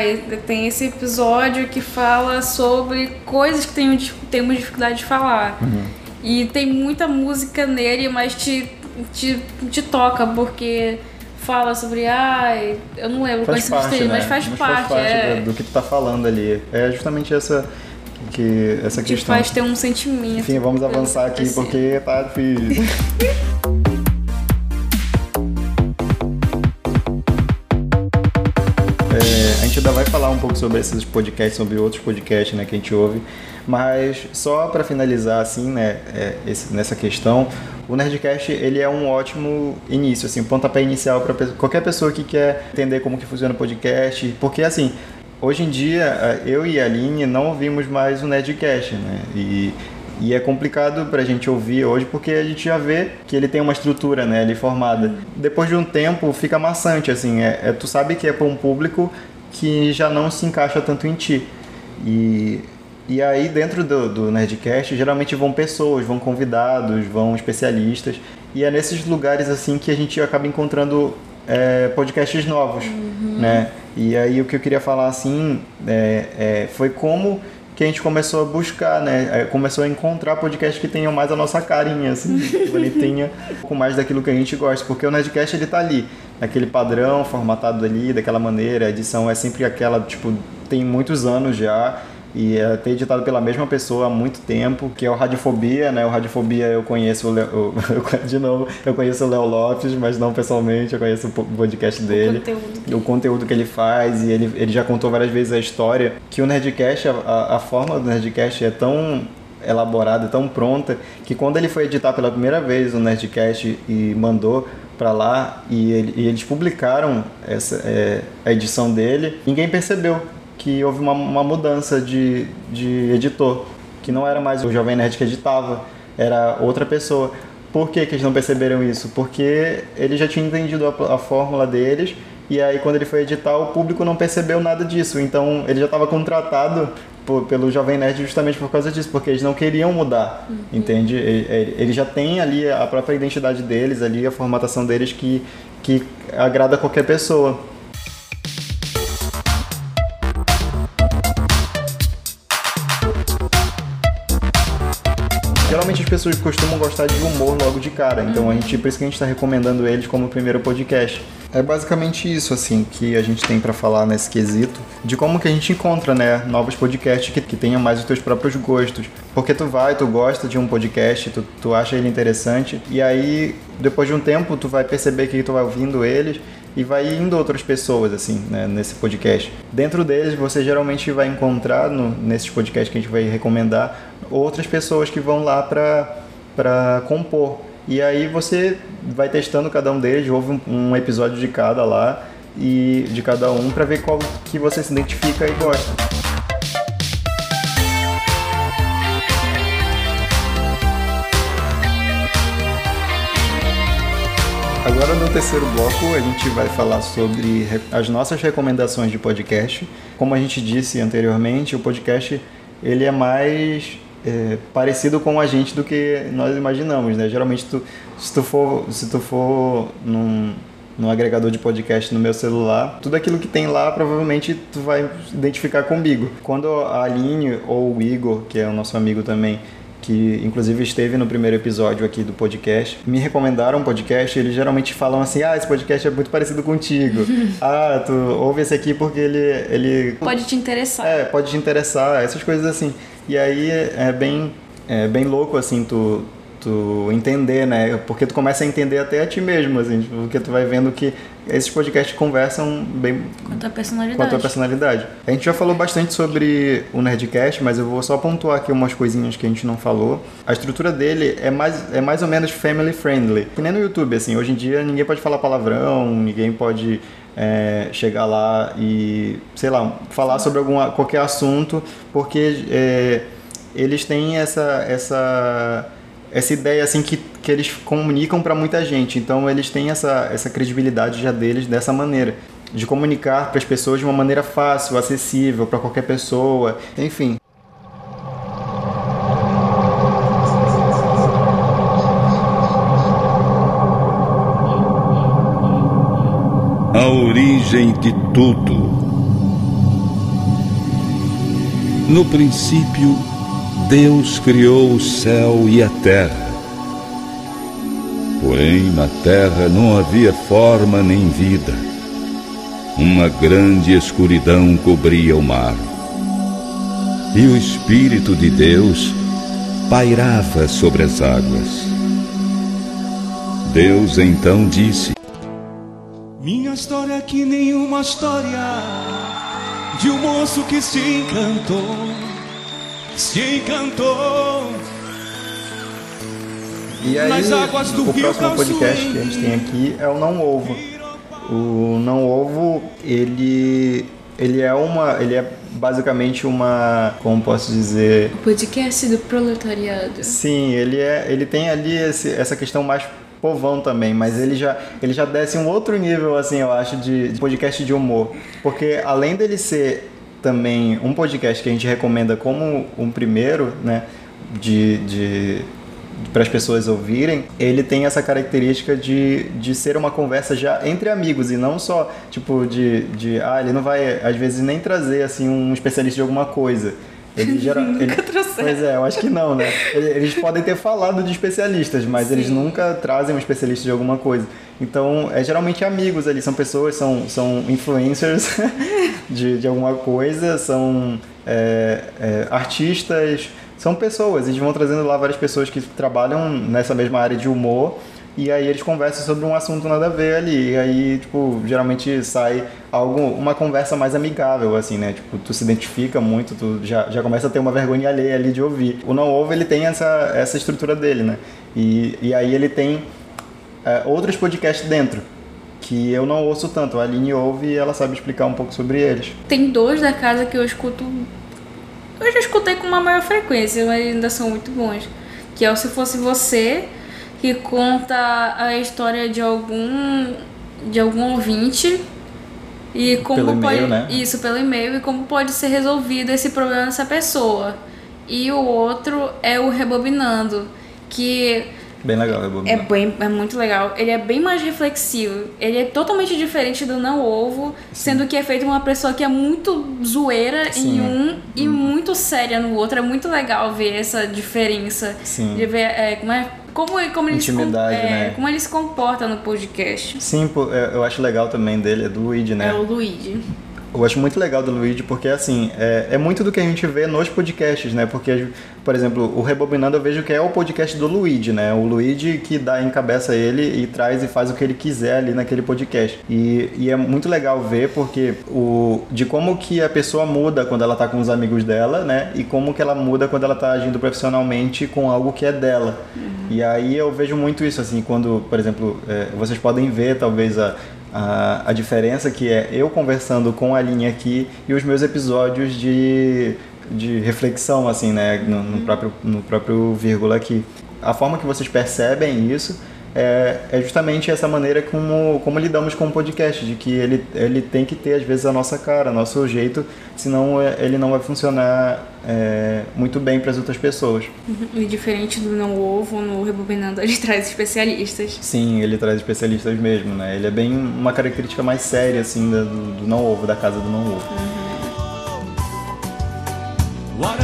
tem esse episódio que fala sobre coisas que tenho, temos dificuldade de falar. Uhum. E tem muita música nele, mas te, te, te toca, porque fala sobre, ai, eu não lembro Faz quais parte, né? mas faz parte. é, do, do que tu tá falando ali. É justamente essa, que, essa te questão. faz ter um sentimento. Enfim, vamos avançar que aqui aconteceu. porque tá difícil. É, a gente ainda vai falar um pouco sobre esses podcasts, sobre outros podcasts né, que a gente ouve, mas só para finalizar assim, né, é, esse- nessa questão, o Nerdcast ele é um ótimo início, assim, um pontapé inicial para qualquer pessoa que quer entender como que funciona o podcast, porque assim, hoje em dia eh, eu e a Aline não ouvimos mais o Nerdcast, né, e e é complicado pra gente ouvir hoje porque a gente já vê que ele tem uma estrutura, né, ali formada. Depois de um tempo fica maçante, assim, é, é- tu sabe que é pra um público que já não se encaixa tanto em ti. E, e aí dentro do, do Nerdcast geralmente vão pessoas, vão convidados, vão especialistas. E é nesses lugares assim que a gente acaba encontrando é, podcasts novos, uhum. né? E aí o que eu queria falar assim é, é, foi como que a gente começou a buscar, né? É, começou a encontrar podcasts que tenham mais a nossa carinha, assim, que ele tenha um pouco mais daquilo que a gente gosta, porque o Nerdcast ele tá ali, naquele padrão formatado ali, daquela maneira, a edição é sempre aquela, tipo, tem muitos anos já, e até editado pela mesma pessoa há muito tempo, que é o Radiofobia, né? O Radiofobia eu conheço o Leo, de novo, eu conheço o Léo Lopes, mas não pessoalmente, eu conheço o podcast dele, o conteúdo, o conteúdo que ele faz, e ele, ele já contou várias vezes a história, que o Nerdcast, a, a forma do Nerdcast é tão elaborada, tão pronta, que quando ele foi editar pela primeira vez o Nerdcast e mandou para lá e, ele, e, eles publicaram essa, é, a edição dele, ninguém percebeu que houve uma, uma mudança de, de editor, que não era mais o Jovem Nerd que editava, era outra pessoa. Por que, que eles não perceberam isso? Porque ele já tinha entendido a, a fórmula deles e aí quando ele foi editar o público não percebeu nada disso. Então ele já estava contratado por, pelo Jovem Nerd justamente por causa disso, porque eles não queriam mudar, uhum. entende? Ele, ele, já tem ali a própria identidade deles, ali a formatação deles que, que agrada qualquer pessoa. Pessoas costumam gostar de humor logo de cara, então a gente, por isso que a gente está recomendando eles como primeiro podcast. É basicamente isso, assim, que a gente tem para falar nesse quesito, de como que a gente encontra, né, novos podcasts que, que tenham mais os teus próprios gostos. Porque tu vai, tu gosta de um podcast, tu, tu acha ele interessante, e aí, depois de um tempo, tu vai perceber que tu vai ouvindo eles, e vai indo outras pessoas assim né, nesse podcast. Dentro deles você geralmente vai encontrar no, nesses podcasts que a gente vai recomendar outras pessoas que vão lá para compor. E aí você vai testando cada um deles, ouve um, um episódio de cada lá e de cada um para ver qual que você se identifica e gosta. Agora no terceiro bloco a gente vai falar sobre as nossas recomendações de podcast. Como a gente disse anteriormente, o podcast ele é mais é, parecido com a gente do que nós imaginamos, né? Geralmente tu, se tu for se tu for num, num agregador de podcast no meu celular, tudo aquilo que tem lá provavelmente tu vai identificar comigo. Quando a Aline ou o Igor, que é o nosso amigo também, que inclusive esteve no primeiro episódio aqui do podcast, me recomendaram um podcast, eles geralmente falam assim: "Ah, esse podcast é muito parecido contigo. ah, tu ouve esse aqui porque ele ele pode te interessar". É, pode te interessar, essas coisas assim. E aí é bem é bem louco assim tu tu entender, né? Porque tu começa a entender até a ti mesmo, assim, tipo, porque tu vai vendo que esses podcasts conversam bem com a tua personalidade. Com a tua personalidade. A gente já falou bastante sobre o Nerdcast, mas eu vou só pontuar aqui umas coisinhas que a gente não falou. A estrutura dele é mais, é mais ou menos family friendly. Que nem no YouTube, assim, hoje em dia ninguém pode falar palavrão, ninguém pode é, chegar lá e, sei lá, falar sobre alguma, qualquer assunto, porque é, eles têm essa, essa essa ideia assim que, que eles comunicam para muita gente. Então eles têm essa, essa credibilidade já deles dessa maneira, de comunicar para as pessoas de uma maneira fácil, acessível para qualquer pessoa, enfim. A origem de tudo. No princípio, Deus criou o céu e a terra. Porém, na terra não havia forma nem vida. Uma grande escuridão cobria o mar. E o Espírito de Deus pairava sobre as águas. Deus então disse: Minha história é que nenhuma história de um moço que se encantou se encantou. E aí, o próximo podcast que a gente tem aqui é o Não Ovo. O Não Ovo, ele ele é uma, ele é basicamente uma, como posso dizer, o podcast do proletariado. Sim, ele é, ele tem ali esse, essa questão mais povão também, mas ele já, ele já desce um outro nível, assim, eu acho, de, de podcast de humor. Porque além dele ser também um podcast que a gente recomenda como um primeiro, né? De, de para as pessoas ouvirem, ele tem essa característica de, de ser uma conversa já entre amigos e não só tipo de, de ah, ele não vai às vezes nem trazer assim um especialista de alguma coisa. Ele gera, nunca ele, trouxeram. Pois é, eu acho que não, né? Eles podem ter falado de especialistas, mas Sim. eles nunca trazem um especialista de alguma coisa. Então, é geralmente amigos ali, são pessoas, são, são influencers de, de alguma coisa, são é, é, artistas, são pessoas. Eles vão trazendo lá várias pessoas que trabalham nessa mesma área de humor e aí eles conversam sobre um assunto nada a ver ali. E aí, tipo, geralmente sai algo, uma conversa mais amigável, assim, né? Tipo, tu se identifica muito, tu já, já começa a ter uma vergonha alheia ali de ouvir. O Não Ovo, ele tem essa, essa estrutura dele, né? E, e aí ele tem é, outros podcasts dentro, que eu não ouço tanto. A Aline ouve e ela sabe explicar um pouco sobre eles. Tem dois da casa que eu escuto. Eu já escutei com uma maior frequência, mas ainda são muito bons. Que é o Se Fosse Você, que conta a história de algum. de algum ouvinte. E como Pelo pode. né? Isso, pelo e-mail, e como pode ser resolvido esse problema dessa pessoa. E o outro é o Rebobinando, que Bem legal, é é, bem, é muito legal. Ele é bem mais reflexivo. Ele é totalmente diferente do Não Ovo, sendo que é feito uma pessoa que é muito zoeira Sim. em um e muito séria no outro. É muito legal ver essa diferença. Sim. De ver é, como, é, como, como, ele se, com- Intimidade, é, né? como ele se comporta no podcast. Sim, eu eu acho legal também dele, é do Luigi, né? É o Luigi. Eu acho muito legal do Luigi porque, assim, é, é muito do que a gente vê nos podcasts, né? Porque, por exemplo, o Rebobinando eu vejo que é o podcast do Luigi, né? O Luigi que dá, encabeça ele e traz e faz o que ele quiser ali naquele podcast. E, e é muito legal ver porque o, de como que a pessoa muda quando ela tá com os amigos dela, né? E como que ela muda quando ela tá agindo profissionalmente com algo que é dela. E aí eu vejo muito isso, assim, quando, por exemplo, é, vocês podem ver talvez a, a, a diferença que é eu conversando com a linha aqui e os meus episódios de, de reflexão, assim, né, no, no próprio, no próprio vírgula aqui. A forma que vocês percebem isso é, é justamente essa maneira como, como lidamos com o podcast, de que ele, ele tem que ter, às vezes, a nossa cara, nosso jeito, senão é, ele não vai funcionar é, muito bem para as outras pessoas. E diferente do Não Ovo, no Rebobinando ele traz especialistas. Sim, ele traz especialistas mesmo, né? Ele é bem uma característica mais séria, assim, do, do não ovo, da casa do não ovo. Guaraguari,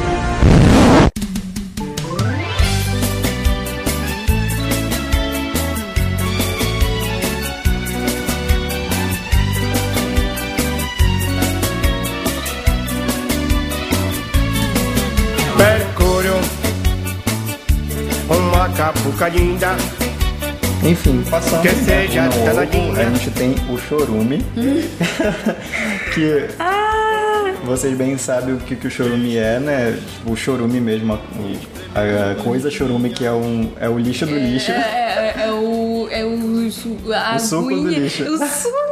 uma capuca linda. Enfim, passando Que seja no ovo, danadinha. a gente tem o chorume, que Ah! vocês bem sabem o que, que o chorume é, né? O chorume mesmo, a, a coisa chorume que é, um, é o lixo do lixo. É, é, é o. É o, a O suco do lixo. O suco do lixo!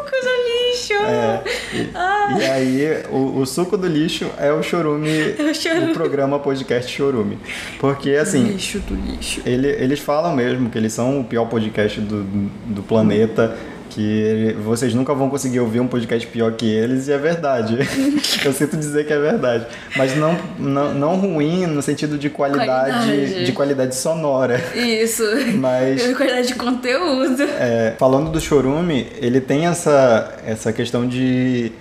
É, e, e aí, o, o suco do lixo é o chorume, É o chorume. o programa podcast chorume. Porque, assim, Lixo do lixo. Ele, eles falam mesmo que eles são o pior podcast do, do planeta, que ele- vocês nunca vão conseguir ouvir um podcast pior que eles, e é verdade. Eu sinto dizer que é verdade. Mas não, não, não ruim no sentido de qualidade, Qualidade. de qualidade sonora. Isso. Mas Qualidade de conteúdo. é, falando do Chorume, ele tem essa, essa questão de,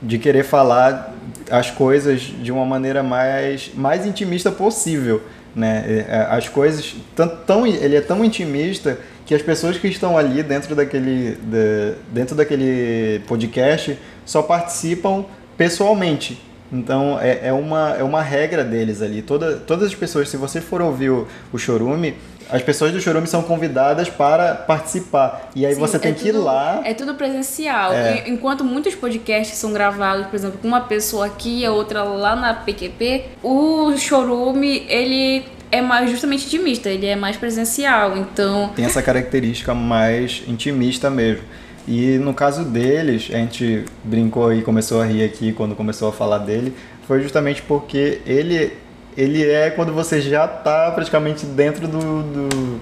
de querer falar as coisas de uma maneira mais, mais intimista possível. Né? É, As coisas. Tão, tão, ele é tão intimista que as pessoas que estão ali dentro daquele, da- dentro daquele podcast só participam pessoalmente. Então é, é, uma, é uma regra deles ali. Toda, todas as pessoas, se você for ouvir o, o Chorume, as pessoas do Chorume são convidadas para participar. E aí Sim, você tem é que ir tudo- lá. É tudo presencial. É. Enquanto muitos podcasts são gravados, por exemplo, com uma pessoa aqui e a outra lá na PQP, o Chorume, ele é mais justamente intimista, ele é mais presencial. Então, tem essa característica mais intimista mesmo. E no caso deles, a gente brincou e começou a rir aqui quando começou a falar dele, foi justamente porque ele, ele é quando você já está praticamente dentro do. do-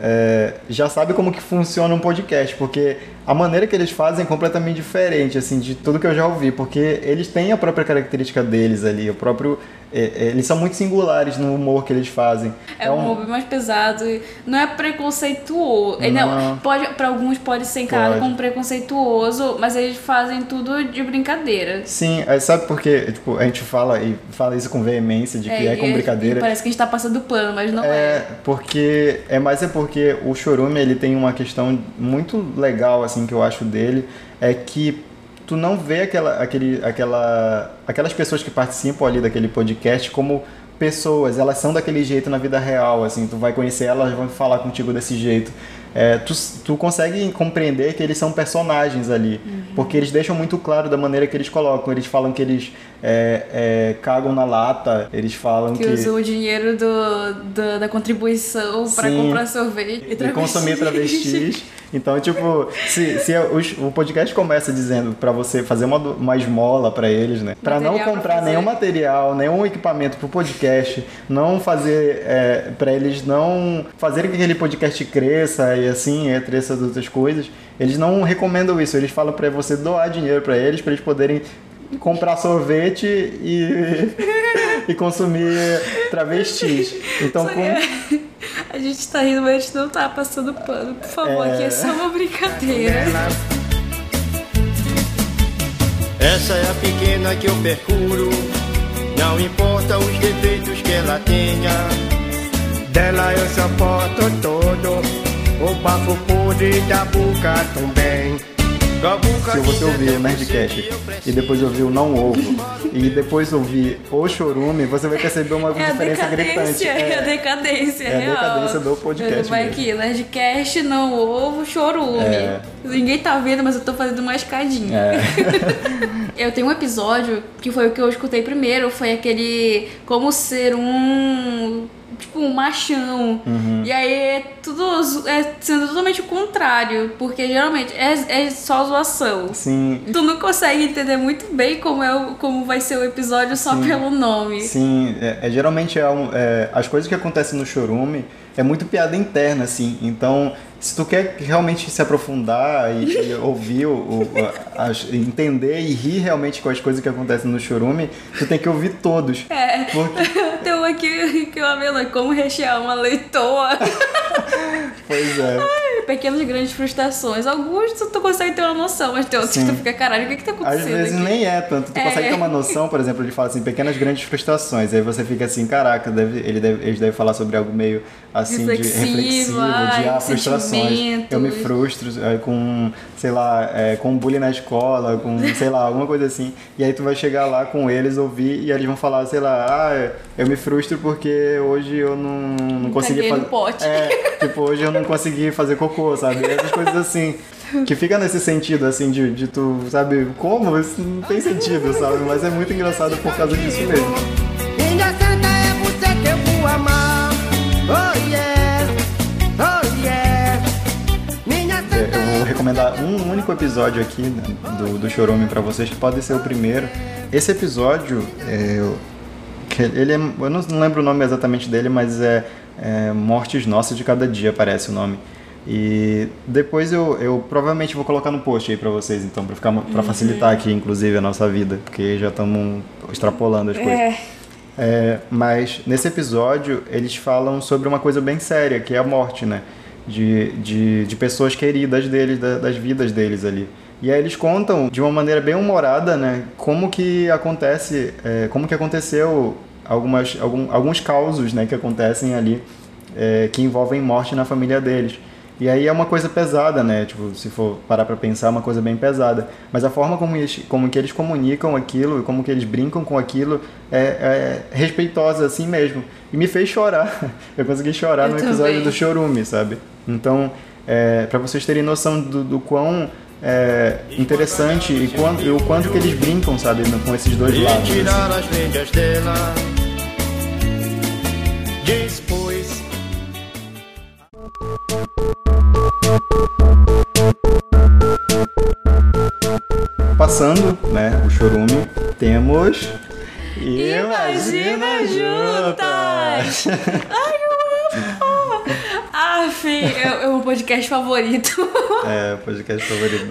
é, já sabe como que funciona um podcast, porque a maneira que eles fazem é completamente diferente assim de tudo que eu já ouvi, porque eles têm a própria característica deles ali, o próprio é, é, eles são muito singulares no humor que eles fazem. é um humor mais pesado. Não é preconceituoso. Ele Não. Não. pode, pra alguns pode ser encarado Pode. como preconceituoso, mas eles fazem tudo de brincadeira. Sim, aí sabe por quê? Tipo, a gente fala e fala isso com veemência de que é, e- com brincadeira. parece que a gente tá passando pano, mas não é. É, porque é mais é porque o Chorume ele tem uma questão muito legal assim que eu acho dele, é que tu não vê aquela, aquele, aquela, aquelas pessoas que participam ali daquele podcast como pessoas, elas são daquele jeito na vida real, assim, tu vai conhecer elas, vão falar contigo desse jeito. É, tu, tu consegue compreender que eles são personagens ali, porque eles deixam muito claro da maneira que eles colocam. Eles falam que eles é, é, cagam na lata, eles falam Que que usam o dinheiro do, do- da contribuição pra Sim. comprar sorvete e, e consumir travestis. Então, tipo, se, se os- o podcast começa dizendo pra você fazer uma, uma esmola pra eles, né? Pra não comprar nenhum material, nenhum equipamento pro podcast, não fazer é, para eles não fazerem que aquele podcast cresça e assim, entre essas outras coisas, eles não recomendam isso. Eles falam pra você doar dinheiro pra eles, pra eles poderem comprar sorvete e, e consumir travestis. Então, Só com, A gente tá rindo, mas a gente não tá passando pano. Por favor, É. aqui é só uma brincadeira. Essa é a pequena que eu percuro. Não importa os defeitos que ela tenha. Dela eu suporto todo. O bafo podre da boca também. Se você ouvir o Nerdcast e depois ouvir o Não Ovo e depois ouvir o Chorume, você vai perceber uma É a diferença gritante. decadência, é, a decadência, É a real. decadência do podcast Vai mesmo. aqui, Nerdcast, não ovo, chorume. É. Ninguém tá vendo, mas eu tô fazendo uma escadinha. É. Eu tenho um episódio que foi o que eu escutei primeiro, foi aquele como ser um tipo um machão. Uhum. E aí é tudo é sendo totalmente o contrário, porque geralmente é, é só zoação. Sim, Tu não consegue entender muito bem como é o, como vai ser o episódio só pelo nome. sim. É, é, geralmente é, um- é, as coisas que acontecem no Chorume é muito piada interna, assim. Então, se tu quer realmente se aprofundar e, e ouvir, o, o- a- entender e rir realmente com as coisas que acontecem no Chorume, tu tem que ouvir todos. É. Porque, Tem um aqui que eu amei, como rechear uma leitoa. pois é. Pequenas e grandes frustrações. Alguns tu, tu consegue ter uma noção, mas tem outros que Sim. tu fica, caralho, o que que tá Às acontecendo vezes aqui? nem é tanto. Tu É. consegue ter uma noção, por exemplo, ele fala assim, pequenas grandes frustrações. Aí você fica assim, caraca, deve, ele deve, eles devem falar sobre algo meio assim Reflexivo, de reflexivo, ai, de ah, frustrações. Eu me frustro é, com, sei lá, é, com bullying na escola, com, sei lá, alguma coisa assim. E aí tu vai chegar lá com eles, ouvir, e eles vão falar, sei lá, ah, eu me frustro porque hoje eu não, não consegui fazer. pote. É, tipo, hoje eu não consegui fazer cocô, sabe? Essas coisas assim. Que fica nesse sentido, assim, de, de tu, sabe, como? Isso não tem sentido, sabe? Mas é muito engraçado por causa disso mesmo. Minha santa é você que eu vou amar. Oh yeah, oh yeah. Minha santa É, Eu vou recomendar um único episódio aqui do, do Chorume pra vocês, que pode ser o primeiro. Esse episódio, é, ele é, eu não não lembro o nome exatamente dele, mas é, é Mortes Nossas de Cada Dia, parece o nome. E depois eu, eu provavelmente vou colocar no post aí pra vocês, então, pra, ficar, pra facilitar aqui, inclusive, a nossa vida, porque já estamos extrapolando as coisas. É, mas nesse episódio eles falam sobre uma coisa bem séria, que é a morte, né? De, de, de pessoas queridas deles, da- das vidas deles ali. E aí eles contam de uma maneira bem humorada, né? Como que acontece, é, como que aconteceu algumas, algum, alguns causos, né? Que acontecem ali, é, que envolvem morte na família deles. E aí é uma coisa pesada, né? Tipo, se for parar pra pensar, é uma coisa bem pesada. Mas a forma como, eles, como que eles comunicam aquilo, como que eles brincam com aquilo, é, é respeitosa assim mesmo. E me fez chorar. Eu consegui chorar Eu no episódio também. do Chorume, sabe? Então, é, para vocês terem noção do, do quão é, interessante e, quanto, e o quanto que eles brincam, sabe? Com esses dois lados. assim. Passando, né, o chorume, temos. Imagina juntas! Ai, eu amo! Aff, é, é o meu podcast favorito. É, podcast favorito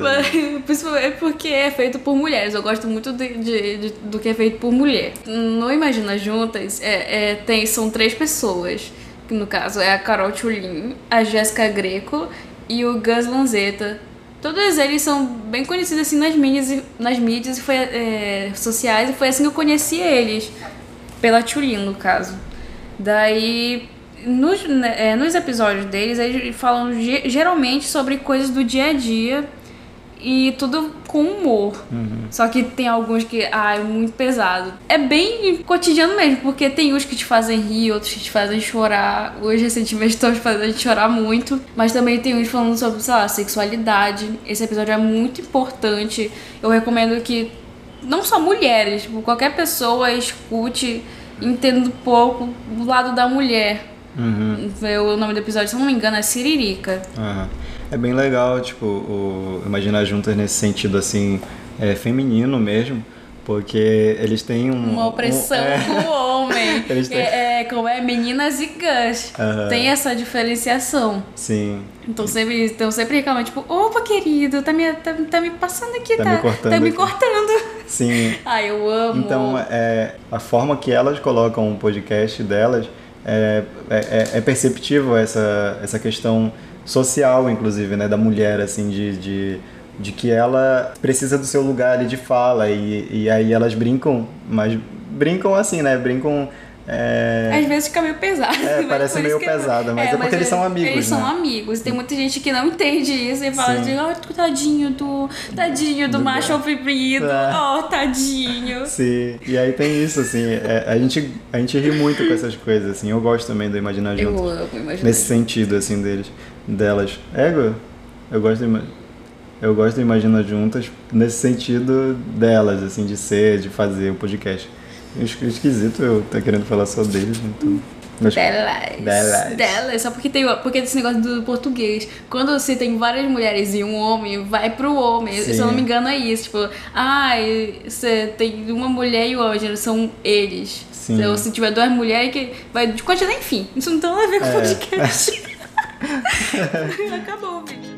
Principalmente porque é feito por mulheres. Eu gosto muito de, de- de- do que é feito por mulher. No Imagina Juntas, é, é, tem, são três pessoas. Que no caso é a Carol Tulin, a Jéssica Greco e o Gus Lanzetta. Todos eles são bem conhecidos assim nas mídias, nas mídias foi, é, sociais e foi assim que eu conheci eles. Pela Tulin, no caso. Daí, nos, né, é, nos episódios deles, eles falam ge- geralmente sobre coisas do dia a dia e tudo com humor. Só que tem alguns que, ah, é muito pesado. É bem cotidiano mesmo, porque tem uns que te fazem rir, outros que te fazem chorar. Hoje, recentemente, estão te fazendo chorar muito. Mas também tem uns falando sobre, sei lá, sexualidade. Esse episódio é muito importante. Eu recomendo que não só mulheres, tipo, qualquer pessoa escute, entenda um pouco do lado da mulher. O nome do episódio, se eu não me engano, é Siririca. Aham. É bem legal, tipo, o Imaginar Juntas nesse sentido, assim, é, feminino mesmo, porque eles têm um... Uma opressão um, é, com o homem. Eles têm- é, é, como é meninas e Gus. Aham. Tem essa diferenciação. Sim, Então sempre, então sempre reclamam, tipo, opa, querido, tá me, tá, tá me passando aqui, Tá tá, me cortando tá me aqui." cortando. sim. Ai, eu amo. Então, é, a forma que elas colocam o podcast delas é, é, é perceptível essa, essa questão social, inclusive, né, da mulher, assim, de, de, de que ela precisa do seu lugar ali de fala e, e aí elas brincam, mas brincam assim, né, brincam... é, Às vezes fica meio pesado. É, mas parece meio eu- pesado, mas é porque eles são amigos, Eles são né? amigos. Tem muita gente que não entende isso e fala Sim. de, oh, tadinho do. Tadinho do, Do macho oprimido. É. Oh, tadinho. Sim, e aí tem isso, assim, é, a, gente, a gente ri muito com essas coisas, assim, eu gosto também do Imaginar Eu Juntos. amo, imagina. nesse sentido assim deles delas ego eu gosto de, eu gosto de Imagina Juntas nesse sentido delas assim de ser de fazer o podcast Es- esquisito eu tá querendo falar só deles então mas- Delas. Delas. Delas. Só porque tem porque esse negócio do português. Quando você tem várias mulheres e um homem, vai pro homem. Sim. Se eu não me engano, é isso. Tipo, ah, você tem uma mulher e o homem, são eles. Sim. Ou se tiver duas mulheres que vai de continua, enfim. Isso não tem nada a ver com É. podcast. Acabou o vídeo.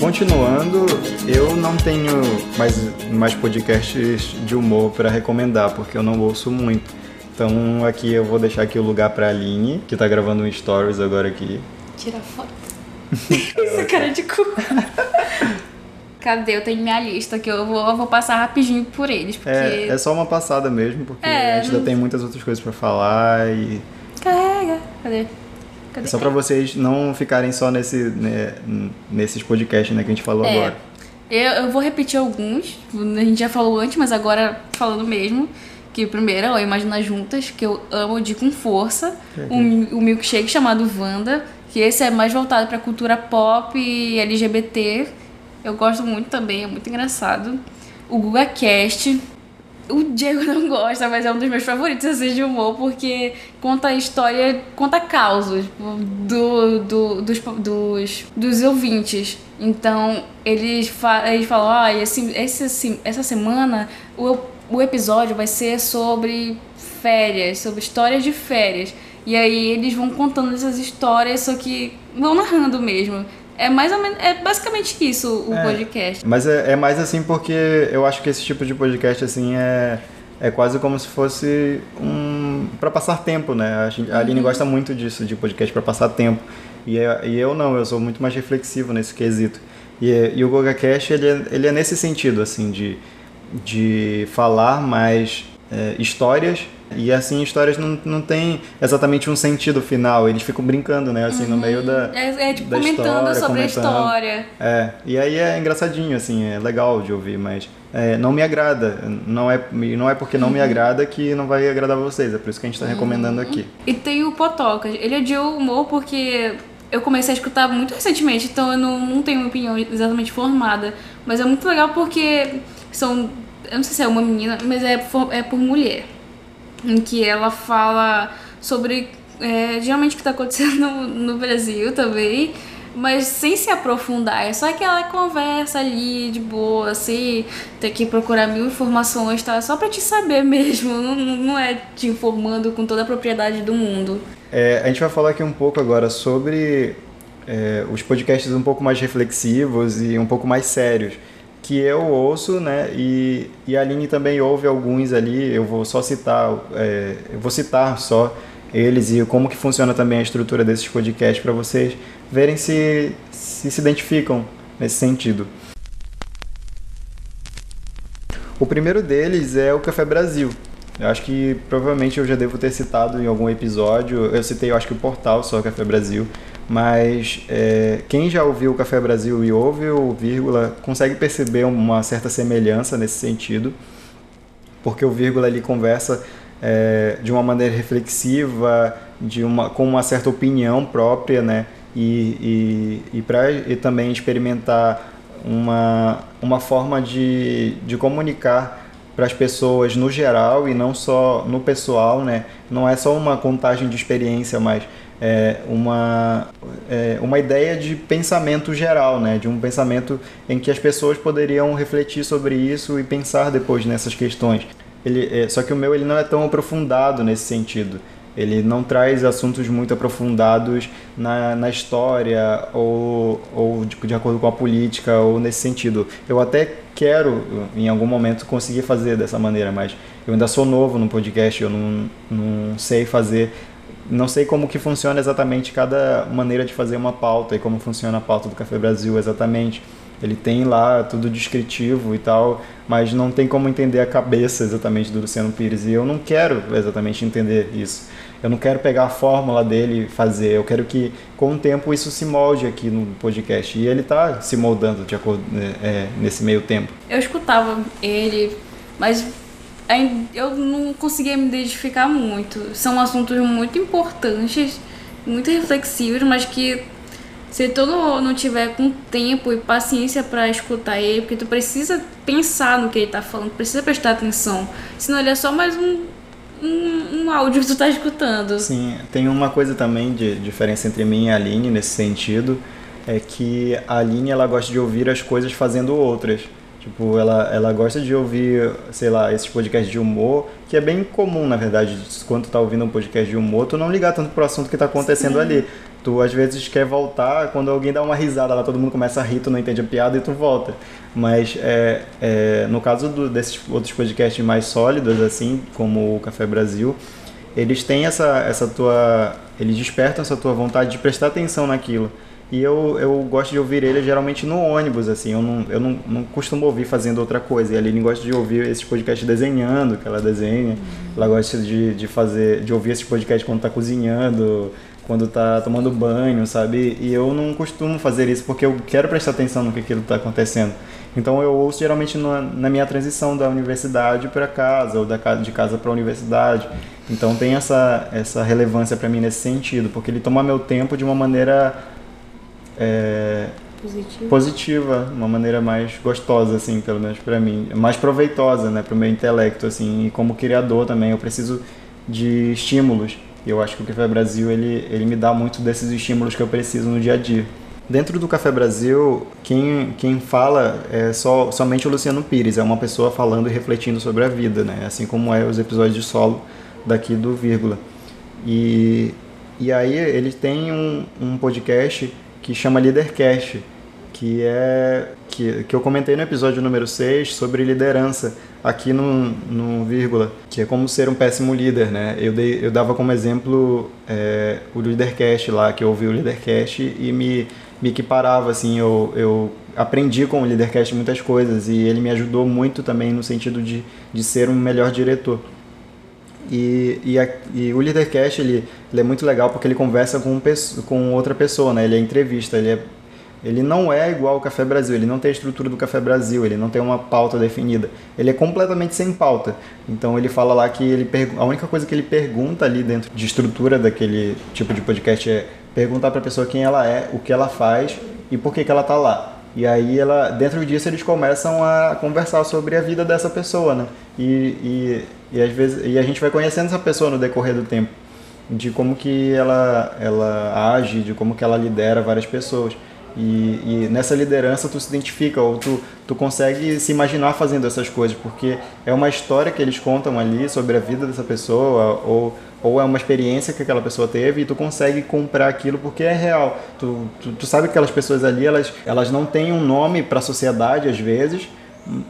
continuando eu não tenho mais mais podcasts de humor para recomendar porque eu não ouço muito então aqui eu vou deixar aqui o lugar para Aline que tá gravando um stories agora aqui Tira foto. Essa cara de cu. Cadê? Eu tenho minha lista que eu vou, eu vou passar rapidinho por eles. Porque. é, é só uma passada mesmo porque É, a gente ainda não- tem muitas outras coisas para falar e Carrega. Cadê? É Cadê? só pra vocês não ficarem só nesse, né, nesses podcasts né, que a gente falou É. agora. Eu, eu vou repetir alguns. A gente já falou antes, mas agora falando mesmo. Que o primeiro é o Imagina Juntas, que eu amo de com força. Um, o milkshake chamado Wanda, que esse é mais voltado pra cultura pop e LGBT. Eu gosto muito também, é muito engraçado. O Guga Cast. O Diego não gosta, mas é um dos meus favoritos assim, de humor, porque conta a história, conta causos do, do, dos, dos, dos ouvintes. Então, eles, fa eles falam, ah, esse, esse, essa semana o, o episódio vai ser sobre férias, sobre histórias de férias. E aí eles vão contando essas histórias, só que vão narrando mesmo. É mais ou menos, é basicamente isso o É. podcast. Mas é, é mais assim porque eu acho que esse tipo de podcast assim é, é quase como se fosse um para passar tempo, né? A, gente- a Aline gosta muito disso, de podcast para passar tempo. E, é- e eu não, eu sou muito mais reflexivo nesse quesito. E, é- e o GogaCast, ele é, ele é nesse sentido, assim, de, de falar mais é, histórias e assim histórias não, não tem exatamente um sentido final eles ficam brincando né assim no meio da É, é tipo da comentando história, sobre comentando. a história. é e aí é engraçadinho assim é legal de ouvir mas é, não me agrada não é não é porque não me agrada que não vai agradar vocês é por isso que a gente está recomendando aqui E tem o Potocas. Ele é de humor porque eu comecei a escutar muito recentemente, então eu não, não tenho uma opinião exatamente formada. Mas é muito legal porque são. Eu não sei se é uma menina, mas é por, é por mulher. Em que ela fala sobre é, geralmente o que está acontecendo no, no Brasil também. Mas sem se aprofundar, é só aquela conversa ali de boa, assim, ter que procurar mil informações, tá? Só pra te saber mesmo, não, não é te informando com toda a propriedade do mundo. É, a gente vai falar aqui um pouco agora sobre é, os podcasts um pouco mais reflexivos e um pouco mais sérios que eu ouço, né? E, e a Aline também ouve alguns ali. Eu vou só citar, é, eu vou citar só eles e como que funciona também a estrutura desses podcasts para vocês verem se, se se identificam nesse sentido. O primeiro deles é o Café Brasil. Eu acho que provavelmente eu já devo ter citado em algum episódio. Eu citei, eu acho que o portal só Café Brasil. Mas é, quem já ouviu o Café Brasil e ouve o vírgula consegue perceber uma certa semelhança nesse sentido, porque o vírgula ele conversa é, de uma maneira reflexiva, de uma, com uma certa opinião própria, né? E, e, e para e também experimentar uma, uma forma de, de comunicar para as pessoas no geral e não só no pessoal, né? Não é só uma contagem de experiência, mas é uma, é uma ideia de pensamento geral, né? De um pensamento em que as pessoas poderiam refletir sobre isso e pensar depois nessas questões. Ele, é, só que o meu ele não é tão aprofundado nesse sentido. Ele não traz assuntos muito aprofundados na, na história ou, ou de, de acordo com a política ou nesse sentido. Eu até quero, em algum momento, conseguir fazer dessa maneira, mas eu ainda sou novo no podcast, eu não, não sei fazer, não sei como que funciona exatamente cada maneira de fazer uma pauta e como funciona a pauta do Café Brasil exatamente. Ele tem lá tudo descritivo e tal, mas não tem como entender a cabeça exatamente do Luciano Pires. E eu não quero exatamente entender isso. Eu não quero pegar a fórmula dele e fazer. Eu quero que, com o tempo, isso se molde aqui no podcast. E ele está se moldando de acordo é, nesse meio tempo. Eu escutava ele, mas eu não conseguia me identificar muito. São assuntos muito importantes, muito reflexivos, mas que se tu não, não tiver com tempo e paciência para escutar ele, porque tu precisa pensar no que ele tá falando, precisa prestar atenção. Senão ele é só mais um, um, um áudio que tu tá escutando. Sim, tem uma coisa também de diferença entre mim e a Aline nesse sentido, é que a Aline ela gosta de ouvir as coisas fazendo outras. Tipo, ela, ela gosta de ouvir, sei lá, esses podcasts de humor, que é bem comum, na verdade, quando tu tá ouvindo um podcast de humor, tu não ligar tanto pro assunto que tá acontecendo Sim. ali. Tu às vezes quer voltar, quando alguém dá uma risada lá, todo mundo começa a rir, tu não entende a piada e tu volta. Mas é, é, no caso do, desses outros podcasts mais sólidos, assim, como o Café Brasil, eles têm essa, essa tua. Eles despertam essa tua vontade de prestar atenção naquilo. E eu, eu gosto de ouvir ele geralmente no ônibus, assim, eu não, eu não, não costumo ouvir fazendo outra coisa. E a Aline gosta de ouvir esses podcasts desenhando, que ela desenha. Ela gosta de, de fazer, de ouvir esses podcasts quando tá cozinhando, quando tá tomando banho, sabe? E eu não costumo fazer isso porque eu quero prestar atenção no que aquilo tá acontecendo. Então eu ouço geralmente na, na minha transição da universidade para casa ou da casa de casa para universidade. Então tem essa essa relevância para mim nesse sentido, porque ele toma meu tempo de uma maneira é, Positivo. positiva, uma maneira mais gostosa, assim, pelo menos para mim, mais proveitosa, né, para o meu intelecto, assim, e como criador também, eu preciso de estímulos. E eu acho que o Café Brasil ele ele me dá muito desses estímulos que eu preciso no dia a dia. Dentro do Café Brasil, quem, quem fala é só, somente o Luciano Pires, é uma pessoa falando e refletindo sobre a vida, né? assim como é os episódios de solo daqui do Vírgula. E, e aí ele tem um, um podcast que chama Leadercast, que é que, que eu comentei no episódio número 6 sobre liderança aqui no, no vírgula, que é como ser um péssimo líder, né? Eu, dei, eu dava como exemplo é, o Leadercast lá, que eu ouvi o Leadercast e me, me equiparava, assim, eu, eu aprendi com o Leadercast muitas coisas e ele me ajudou muito também no sentido de, de ser um melhor diretor. E, e, a- e o Leadercast, ele, ele é muito legal porque ele conversa com, um com outra pessoa, né? Ele é entrevista, ele é ele não é igual ao Café Brasil, ele não tem a estrutura do Café Brasil, ele não tem uma pauta definida. Ele é completamente sem pauta. Então ele fala lá que ele a única coisa que ele pergunta ali dentro de estrutura daquele tipo de podcast é perguntar para a pessoa quem ela é, o que ela faz e por que, que ela tá lá. E aí ela, dentro disso eles começam a conversar sobre a vida dessa pessoa, né? E, e, e às vezes e a gente vai conhecendo essa pessoa no decorrer do tempo de como que ela, ela age, de como que ela lidera várias pessoas. E, e nessa liderança tu se identifica ou tu, tu consegue se imaginar fazendo essas coisas, porque é uma história que eles contam ali sobre a vida dessa pessoa ou, ou é uma experiência que aquela pessoa teve e tu consegue comprar aquilo porque é real. Tu, tu, tu sabe que aquelas pessoas ali, elas, elas não têm um nome para a sociedade às vezes,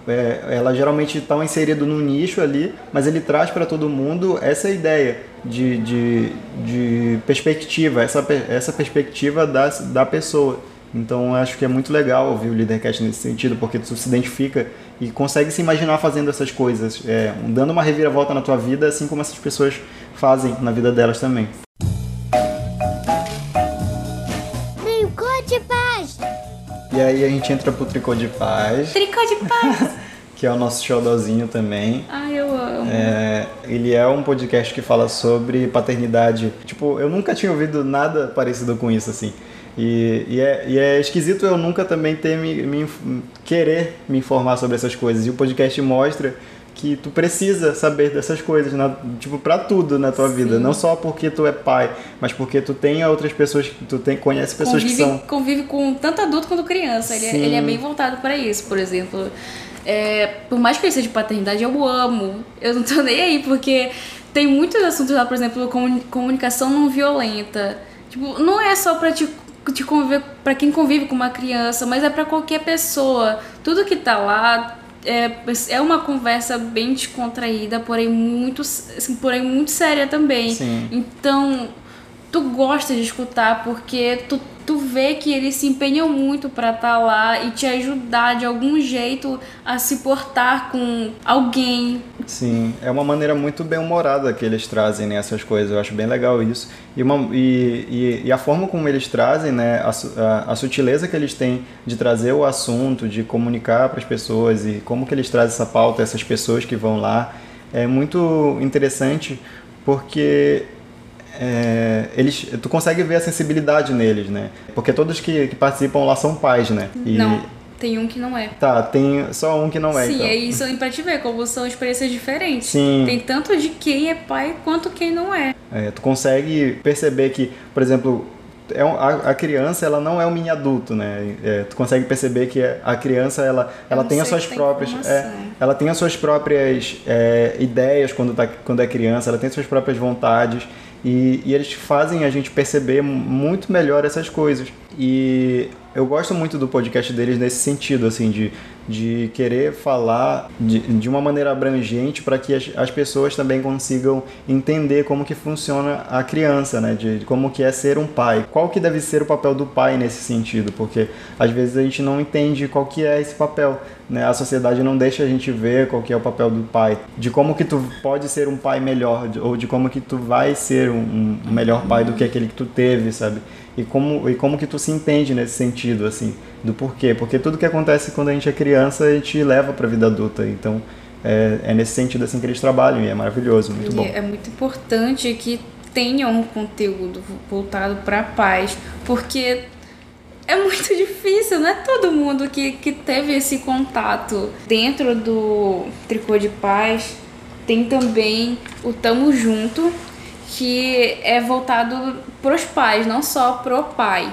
é, elas geralmente estão inseridas num nicho ali, mas ele traz para todo mundo essa ideia de, de, de perspectiva, essa, essa perspectiva da, da pessoa. Então acho que é muito legal ouvir o Leadercast nesse sentido, porque tu se identifica e consegue se imaginar fazendo essas coisas, é, dando uma reviravolta na tua vida, assim como essas pessoas fazem na vida delas também. E aí a gente entra pro Tricô de Paz, Tricô de paz! que é o nosso showdozinho também. Ai, eu amo. É, ele é um podcast que fala sobre paternidade. Tipo, eu nunca tinha ouvido nada parecido com isso, assim. E, e, é, e é esquisito eu nunca também ter me, me querer me informar sobre essas coisas. E o podcast mostra que tu precisa saber dessas coisas, na, tipo, pra tudo na tua vida. Não só porque tu é pai, mas porque tu tem outras pessoas, que tu tem, conhece pessoas convive, que são... convive com tanto adulto quanto criança. Ele, é- Sim. ele é bem voltado para isso, por exemplo. É, por mais que ele seja de paternidade, eu amo. Eu não tô nem aí, porque tem muitos assuntos lá, por exemplo, comu- comunicação não violenta. Tipo, não é só pra te, te conviver, pra quem convive com uma criança, mas é pra qualquer pessoa. Tudo que tá lá é, é uma conversa bem descontraída, porém muito, assim, porém muito séria também. Sim. Então, tu gosta de escutar porque tu, tu vê que eles se empenham muito pra estar lá e te ajudar de algum jeito a se portar com alguém. Sim, é uma maneira muito bem humorada que eles trazem né, essas coisas. Eu acho bem legal isso. E, uma, e, e, e a forma como eles trazem, né, a, a, a sutileza que eles têm de trazer o assunto, de comunicar para as pessoas e como que eles trazem essa pauta, essas pessoas que vão lá, é muito interessante porque é, eles, tu consegue ver a sensibilidade neles, né? Porque todos que, que participam lá são pais, né? E, Não, tem um que não é. Tá, tem só um que não é, Sim, então. é isso aí pra te ver como são experiências diferentes. Sim. Tem tanto de quem é pai quanto quem não é. É, tu consegue perceber que, por exemplo, é um- a, a criança ela não é um mini adulto, né? É, tu consegue perceber que a criança ela, ela não tem as suas próprias é, ela tem as suas próprias é, ideias quando tá quando é criança, ela tem suas próprias vontades e, e eles fazem a gente perceber muito melhor essas coisas. E eu gosto muito do podcast deles nesse sentido, assim, de, de querer falar de, de uma maneira abrangente para que as, as pessoas também consigam entender como que funciona a criança, né? De, de como que é ser um pai. Qual que deve ser o papel do pai nesse sentido? Porque às vezes a gente não entende qual que é esse papel, né? A sociedade não deixa a gente ver qual que é o papel do pai. De como que tu pode ser um pai melhor, ou de como que tu vai ser um, um melhor pai do que aquele que tu teve, sabe? E como, e como que tu se entende nesse sentido, assim, do porquê. Porque tudo que acontece quando a gente é criança, a gente leva pra vida adulta. Então, é, é nesse sentido, assim, que eles trabalham e é maravilhoso, muito E bom. é muito importante que tenha um conteúdo voltado para pais, porque é muito difícil, não é todo mundo que, que teve esse contato. Dentro do Tricô de Paz tem também o Tamo Junto, que é voltado pros pais, não só pro pai.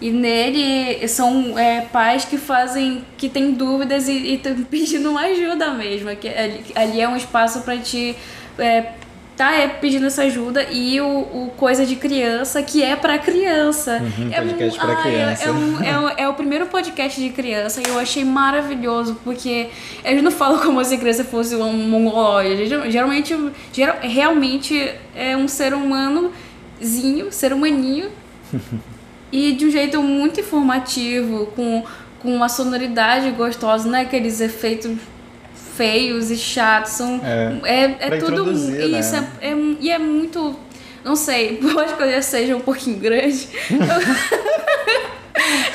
E nele são é, pais que fazem, que têm dúvidas e estão pedindo uma ajuda mesmo. Que ali, ali é um espaço para te é, tá é, pedindo essa ajuda e o, o coisa de criança que é para criança. Uhum, é podcast pra é- criança. É, um- é o- é o primeiro podcast de criança e eu achei maravilhoso porque eles não falam como se a criança fosse um mongoloide. Geral- Geralmente, geral, realmente é um ser humanozinho, ser humaninho e de um jeito muito informativo, com, com uma sonoridade gostosa, não é aqueles efeitos feios e chatos, são. É, É, é, tudo. né? Isso, é, é- e é muito. Não sei, por mais que eu já seja um pouquinho grande.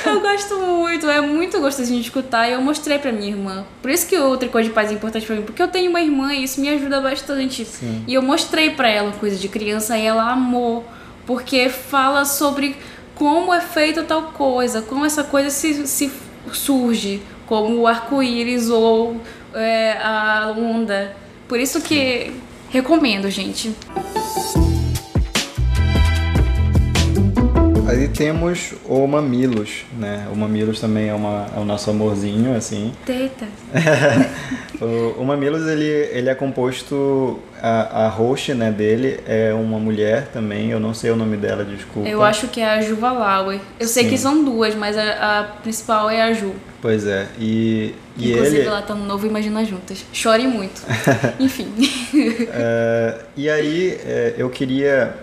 Eu, gosto muito, é muito gostosinho de escutar e eu mostrei pra minha irmã. Por isso que o tricô de paz é importante pra mim, porque eu tenho uma irmã e isso me ajuda bastante. E eu mostrei pra ela coisa de criança e ela amou, porque fala sobre como é feita tal coisa, como essa coisa se, se surge, como o arco-íris ou é, a onda. Por isso que recomendo, gente. Aí temos o Mamilos, né? O Mamilos também é, uma, é o nosso amorzinho, assim. Teta. o, o Mamilos, ele, ele é composto... A, a host, né, dele é uma mulher também, eu não sei o nome dela, desculpa. Eu acho que é a Ju Valauer. Eu sei Sim. que são duas, mas a, a principal é a Ju. Pois é, e, e Inclusive, ele... ela tá no novo Imagina Juntas. Chore muito. Enfim. É, e aí é, eu queria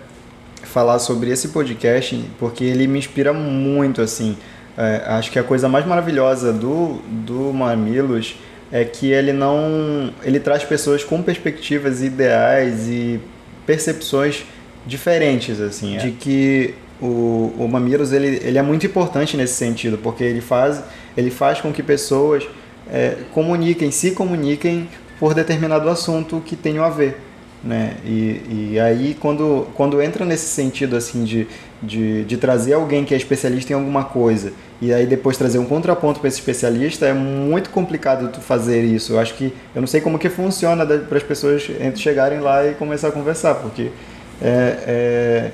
falar sobre esse podcast porque ele me inspira muito assim. É, acho que a coisa mais maravilhosa do do Mamilos é que ele não ele traz pessoas com perspectivas ideais e percepções diferentes assim de que o, o Mamilos ele, ele é muito importante nesse sentido porque ele faz ele faz com que pessoas é, comuniquem se comuniquem por determinado assunto que tenham a ver né? E, e aí quando, quando entra nesse sentido assim de, de, de trazer alguém que é especialista em alguma coisa e aí depois trazer um contraponto para esse especialista é muito complicado tu fazer isso. Eu acho que eu não sei como que funciona para as pessoas chegarem lá e começar a conversar, porque é,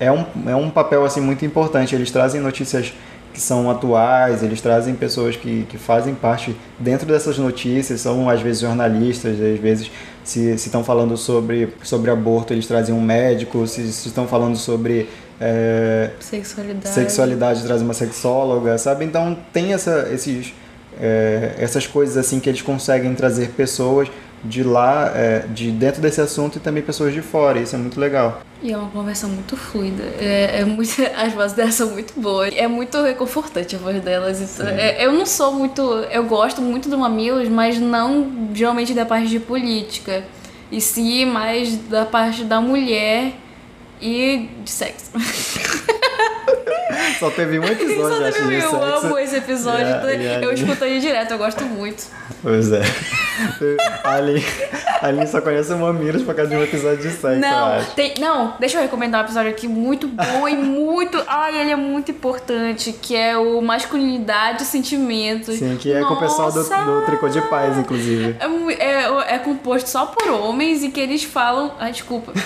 é, é, um, é um papel assim muito importante. Eles trazem notícias que são atuais, eles trazem pessoas que, que fazem parte dentro dessas notícias, são às vezes jornalistas, às vezes se, estão falando sobre, sobre aborto, eles trazem um médico, se, se estão falando sobre é, Sexualidade. sexualidade, trazem uma sexóloga, sabe? Então tem essa, esses, é, essas coisas assim que eles conseguem trazer pessoas de lá, é, de dentro desse assunto e também pessoas de fora, isso é muito legal. E é uma conversa muito fluida. É, é muito, as vozes delas são muito boas. É muito reconfortante a voz delas. Isso- é- eu não sou muito. Eu gosto muito do Mamilos, mas não geralmente da parte de política. E sim mais da parte da mulher e de sexo. Só teve um episódio, Só acho, de eu sexo. amo esse episódio. A- então a eu escuto ele direto, eu gosto muito. Pois é. A Aline, a Aline só conhece o Mamilos por causa de um episódio de sexo, Não, tem, não, deixa eu recomendar um episódio aqui muito bom e muito. Ai, ele é muito importante, que é o Masculinidade e Sentimentos. Sim, que é com o pessoal do, Nossa! do Tricô de Paz, inclusive. É, é, é composto só por homens e que eles falam. Ai, desculpa.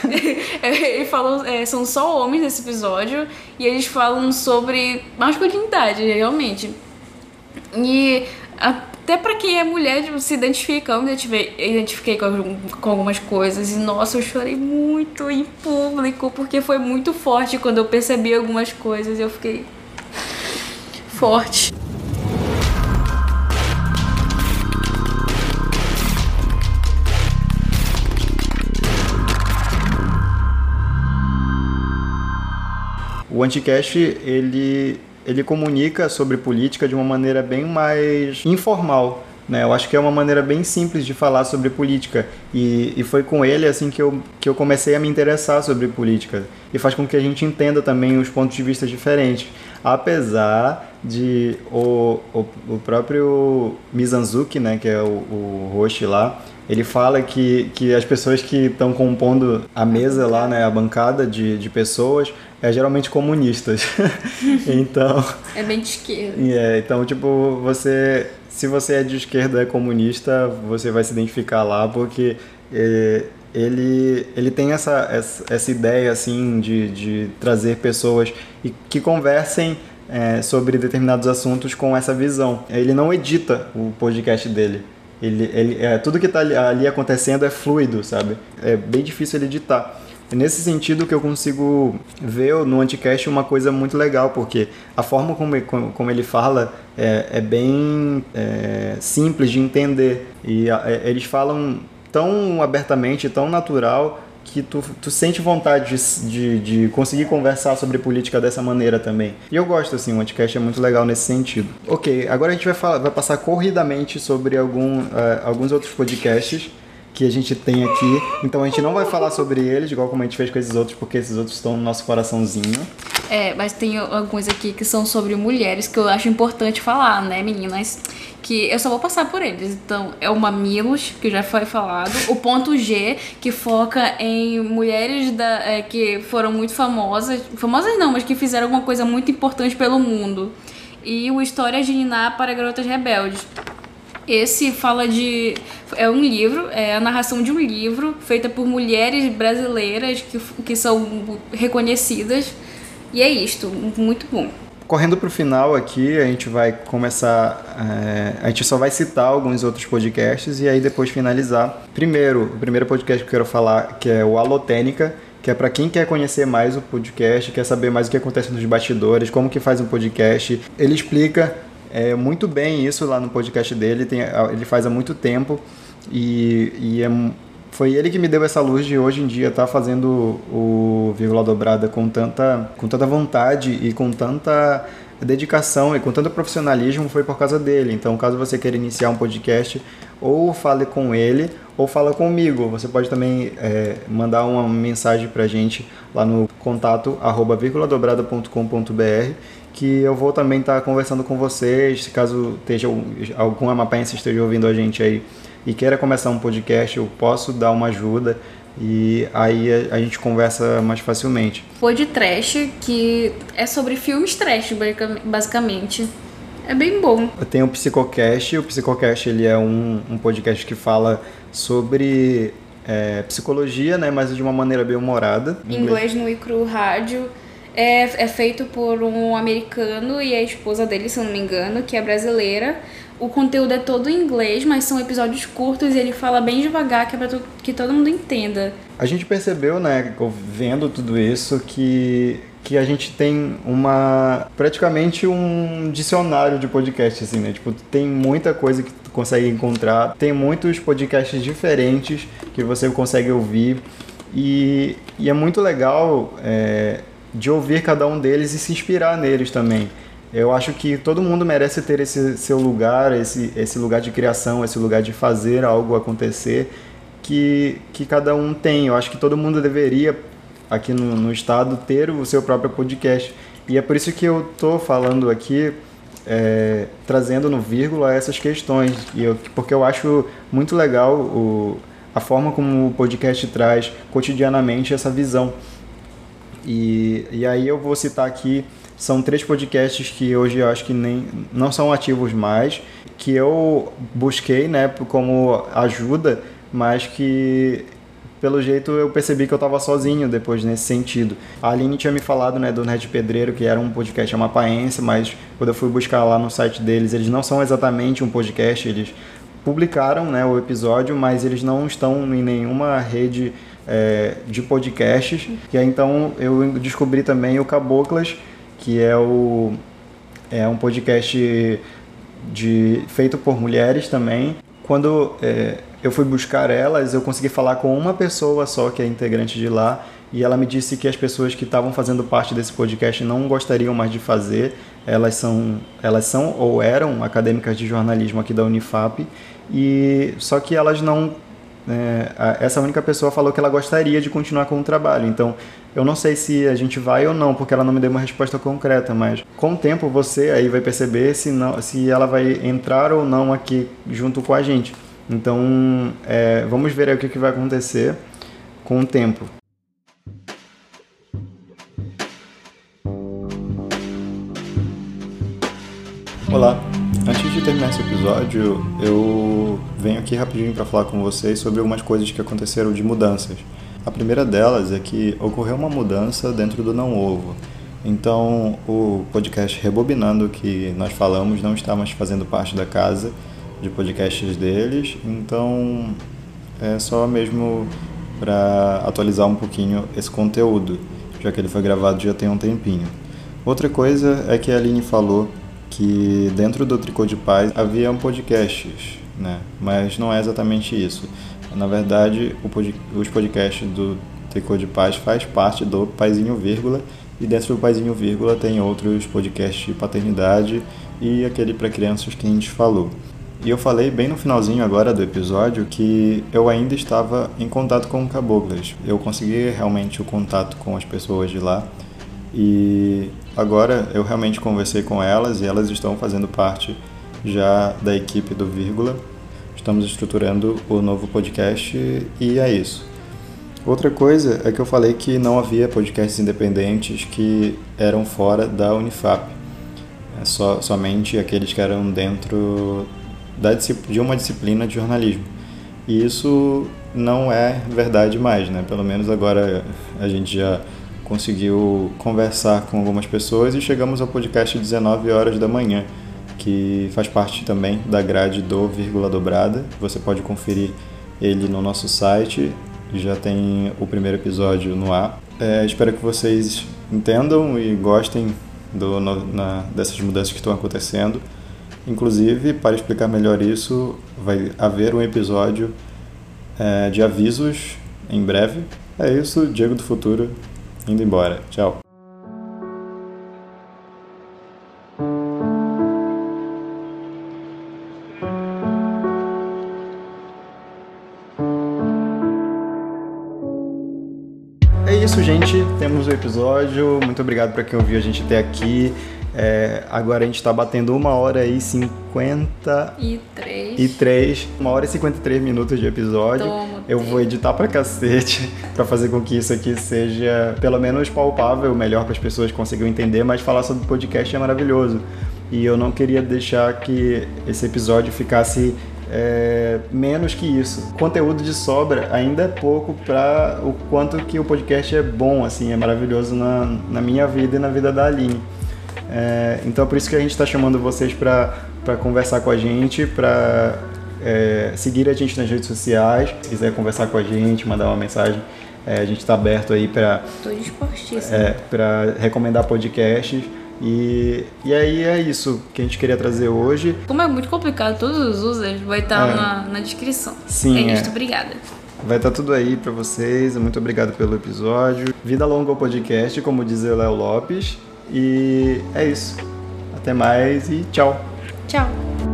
É, eles falam, é, são só homens nesse episódio e eles falam sobre masculinidade, realmente. E até pra quem é mulher tipo, se identifica, eu me identifiquei, com, com algumas coisas. E nossa, eu chorei muito em público porque foi muito forte quando eu percebi algumas coisas. Eu fiquei forte. O Anticast, ele, ele comunica sobre política de uma maneira bem mais informal. Né? Eu acho que é uma maneira bem simples de falar sobre política. E, e foi com ele assim que eu, que eu comecei a me interessar sobre política. E faz com que a gente entenda também os pontos de vista diferentes. Apesar de o, o, o próprio Mizanzuki, né, que é o, o host lá, ele fala que, que as pessoas que estão compondo a mesa lá, né, a bancada de, de pessoas, é geralmente comunistas. então, É bem de esquerda. é, então, tipo, você. Se você é de esquerda é comunista, você vai se identificar lá, porque é, ele, ele tem essa, essa, essa ideia, assim, de, de trazer pessoas e, que conversem é, sobre determinados assuntos com essa visão. Ele não edita o podcast dele. Ele, ele, é, tudo que está ali, ali acontecendo é fluido, sabe? É bem difícil ele editar. É nesse sentido que eu consigo ver no Anticast uma coisa muito legal, porque a forma como, como ele fala é, é bem é, simples de entender. E a- é, eles falam tão abertamente, tão natural, que tu, tu sente vontade de, de, de conseguir conversar sobre política dessa maneira também. E eu gosto, assim, o Anticast é muito legal nesse sentido. Ok, agora a gente vai, falar, vai passar corridamente sobre algum, uh, alguns outros podcasts que a gente tem aqui. Então a gente não vai falar sobre eles, igual como a gente fez com esses outros, porque esses outros estão no nosso coraçãozinho. É, mas tem alguns aqui que são sobre mulheres que eu acho importante falar, né, meninas? Que eu só vou passar por eles. Então, é o Mamilos, que já foi falado. O ponto G, que foca em mulheres da, é, que foram muito famosas. Famosas não, mas que fizeram alguma coisa muito importante pelo mundo. E o História de Niná para Garotas Rebeldes. Esse fala de. É um livro, é a narração de um livro feita por mulheres brasileiras que, que são reconhecidas. E é isto, muito bom. Correndo para o final aqui, a gente vai começar. é, a gente só vai citar alguns outros podcasts e aí depois finalizar. Primeiro, o primeiro podcast que eu quero falar, que é o Alotênica, que é para quem quer conhecer mais o podcast, quer saber mais o que acontece nos bastidores, como que faz um podcast. Ele explica é, muito bem isso lá no podcast dele, tem, ele faz há muito tempo e, e é, foi ele que me deu essa luz de hoje em dia estar fazendo o Vírgula Dobrada com tanta, com tanta vontade e com tanta dedicação e com tanto profissionalismo foi por causa dele. Então, caso você queira iniciar um podcast, ou fale com ele ou fala comigo. Você pode também é, mandar uma mensagem pra gente lá no contato arroba vírguladobrada.com.br que eu vou também estar conversando com vocês, se caso esteja algum amapense esteja ouvindo a gente aí e queira começar um podcast, eu posso dar uma ajuda e aí a, a gente conversa mais facilmente. Pod Trash, que é sobre filmes trash, basicamente. É bem bom. Tem o Psicocast, o Psicocast ele é um, um podcast que fala sobre é, psicologia, né, mas de uma maneira bem humorada. Inglês no Icru Rádio. É, é feito por um americano e a esposa dele, se eu não me engano, que é brasileira. O conteúdo é todo em inglês, mas são episódios curtos e ele fala bem devagar, que é pra to- que todo mundo entenda. A gente percebeu, né, vendo tudo isso, que, que a gente tem uma. praticamente um dicionário de podcast, assim, né? Tipo, tem muita coisa que tu consegue encontrar, tem muitos podcasts diferentes que você consegue ouvir, e, e é muito legal é, de ouvir cada um deles e se inspirar neles também. Eu acho que todo mundo merece ter esse seu lugar, esse, esse lugar de criação, esse lugar de fazer algo acontecer que, que cada um tem. Eu acho que todo mundo deveria, aqui no, no estado, ter o seu próprio podcast. E é por isso que eu tô falando aqui, é, trazendo no vírgula essas questões. E eu, porque eu acho muito legal o, a forma como o podcast traz cotidianamente essa visão. E, e aí eu vou citar aqui, são três podcasts que hoje eu acho que nem, não são ativos mais, que eu busquei né, como ajuda, mas que pelo jeito eu percebi que eu estava sozinho depois nesse sentido. A Aline tinha me falado né, do Nerd Pedreiro, que era um podcast amapaense, mas quando eu fui buscar lá no site deles, eles não são exatamente um podcast, eles publicaram né, o episódio, mas eles não estão em nenhuma rede é, de podcasts. E aí então eu descobri também o Caboclas, que é, o, é um podcast de, feito por mulheres também. Quando é, eu fui buscar elas, eu consegui falar com uma pessoa só que é integrante de lá e ela me disse que as pessoas que estavam fazendo parte desse podcast não gostariam mais de fazer. Elas são, elas são ou eram acadêmicas de jornalismo aqui da Unifap e só que elas não é, a- essa única pessoa falou que ela gostaria de continuar com o trabalho. Então, eu não sei se a gente vai ou não, porque ela não me deu uma resposta concreta, mas com o tempo você aí vai perceber se, não, se ela vai entrar ou não aqui junto com a gente. Então, é, vamos ver aí o que, que vai acontecer com o tempo. Olá, antes de terminar esse episódio, eu venho aqui rapidinho para falar com vocês sobre algumas coisas que aconteceram de mudanças. A primeira delas é que ocorreu uma mudança dentro do Não Ovo. Então, o podcast Rebobinando, que nós falamos, não está mais fazendo parte da casa de podcasts deles. Então, é só mesmo para atualizar um pouquinho esse conteúdo, já que ele foi gravado já tem um tempinho. Outra coisa é que a Aline falou que dentro do Tricô de Paz havia podcasts, né? mas não é exatamente isso. Na verdade, pod- os podcasts do Tricô de Paz faz parte do Paizinho Vírgula e dentro do Paizinho Vírgula tem outros podcasts de paternidade e aquele para crianças que a gente falou. E eu falei bem no finalzinho agora do episódio que eu ainda estava em contato com Caboclas. Eu consegui realmente o contato com as pessoas de lá e agora eu realmente conversei com elas e elas estão fazendo parte já da equipe do Vírgula. Estamos estruturando o novo podcast e é isso. Outra coisa é que eu falei que não havia podcasts independentes que eram fora da Unifap. É só, somente aqueles que eram dentro da, de uma disciplina de jornalismo. E isso não é verdade mais, né? Pelo menos agora a gente já conseguiu conversar com algumas pessoas e chegamos ao podcast 19 horas da manhã, que faz parte também da grade do Vírgula Dobrada. Você pode conferir ele no nosso site, já tem o primeiro episódio no ar. É, espero que vocês entendam e gostem do, no, na, dessas mudanças que estão acontecendo. Inclusive, para explicar melhor isso, vai haver um episódio é, de avisos em breve. É isso, Diego do Futuro, indo embora. Tchau. É isso, gente. Temos o episódio. Muito obrigado para quem ouviu a gente até aqui. É, agora a gente está batendo uma hora e 50 E três. e 3, uma hora e 53 minutos de episódio. Toma, Eu vou editar pra cacete pra fazer com que isso aqui seja pelo menos palpável, melhor para as pessoas consigam entender, mas falar sobre podcast é maravilhoso. E eu não queria deixar que esse episódio ficasse é, menos que isso. Conteúdo de sobra ainda é pouco para o quanto que o podcast é bom, assim, é maravilhoso na, na minha vida e na vida da Aline. É, então, por isso que a gente está chamando vocês para conversar com a gente, para é, seguir a gente nas redes sociais. Se quiser conversar com a gente, mandar uma mensagem, é, a gente está aberto aí para Tô dispostíssima. é, para recomendar podcasts. E, e aí é isso que a gente queria trazer hoje. Como é muito complicado, todos os users vai estar É. na, na descrição. Sim, É é. isso, obrigada. Vai estar tudo aí para vocês. Muito obrigado pelo episódio. Vida longa ao podcast, como diz o Léo Lopes. E é isso. Até mais e tchau. Tchau.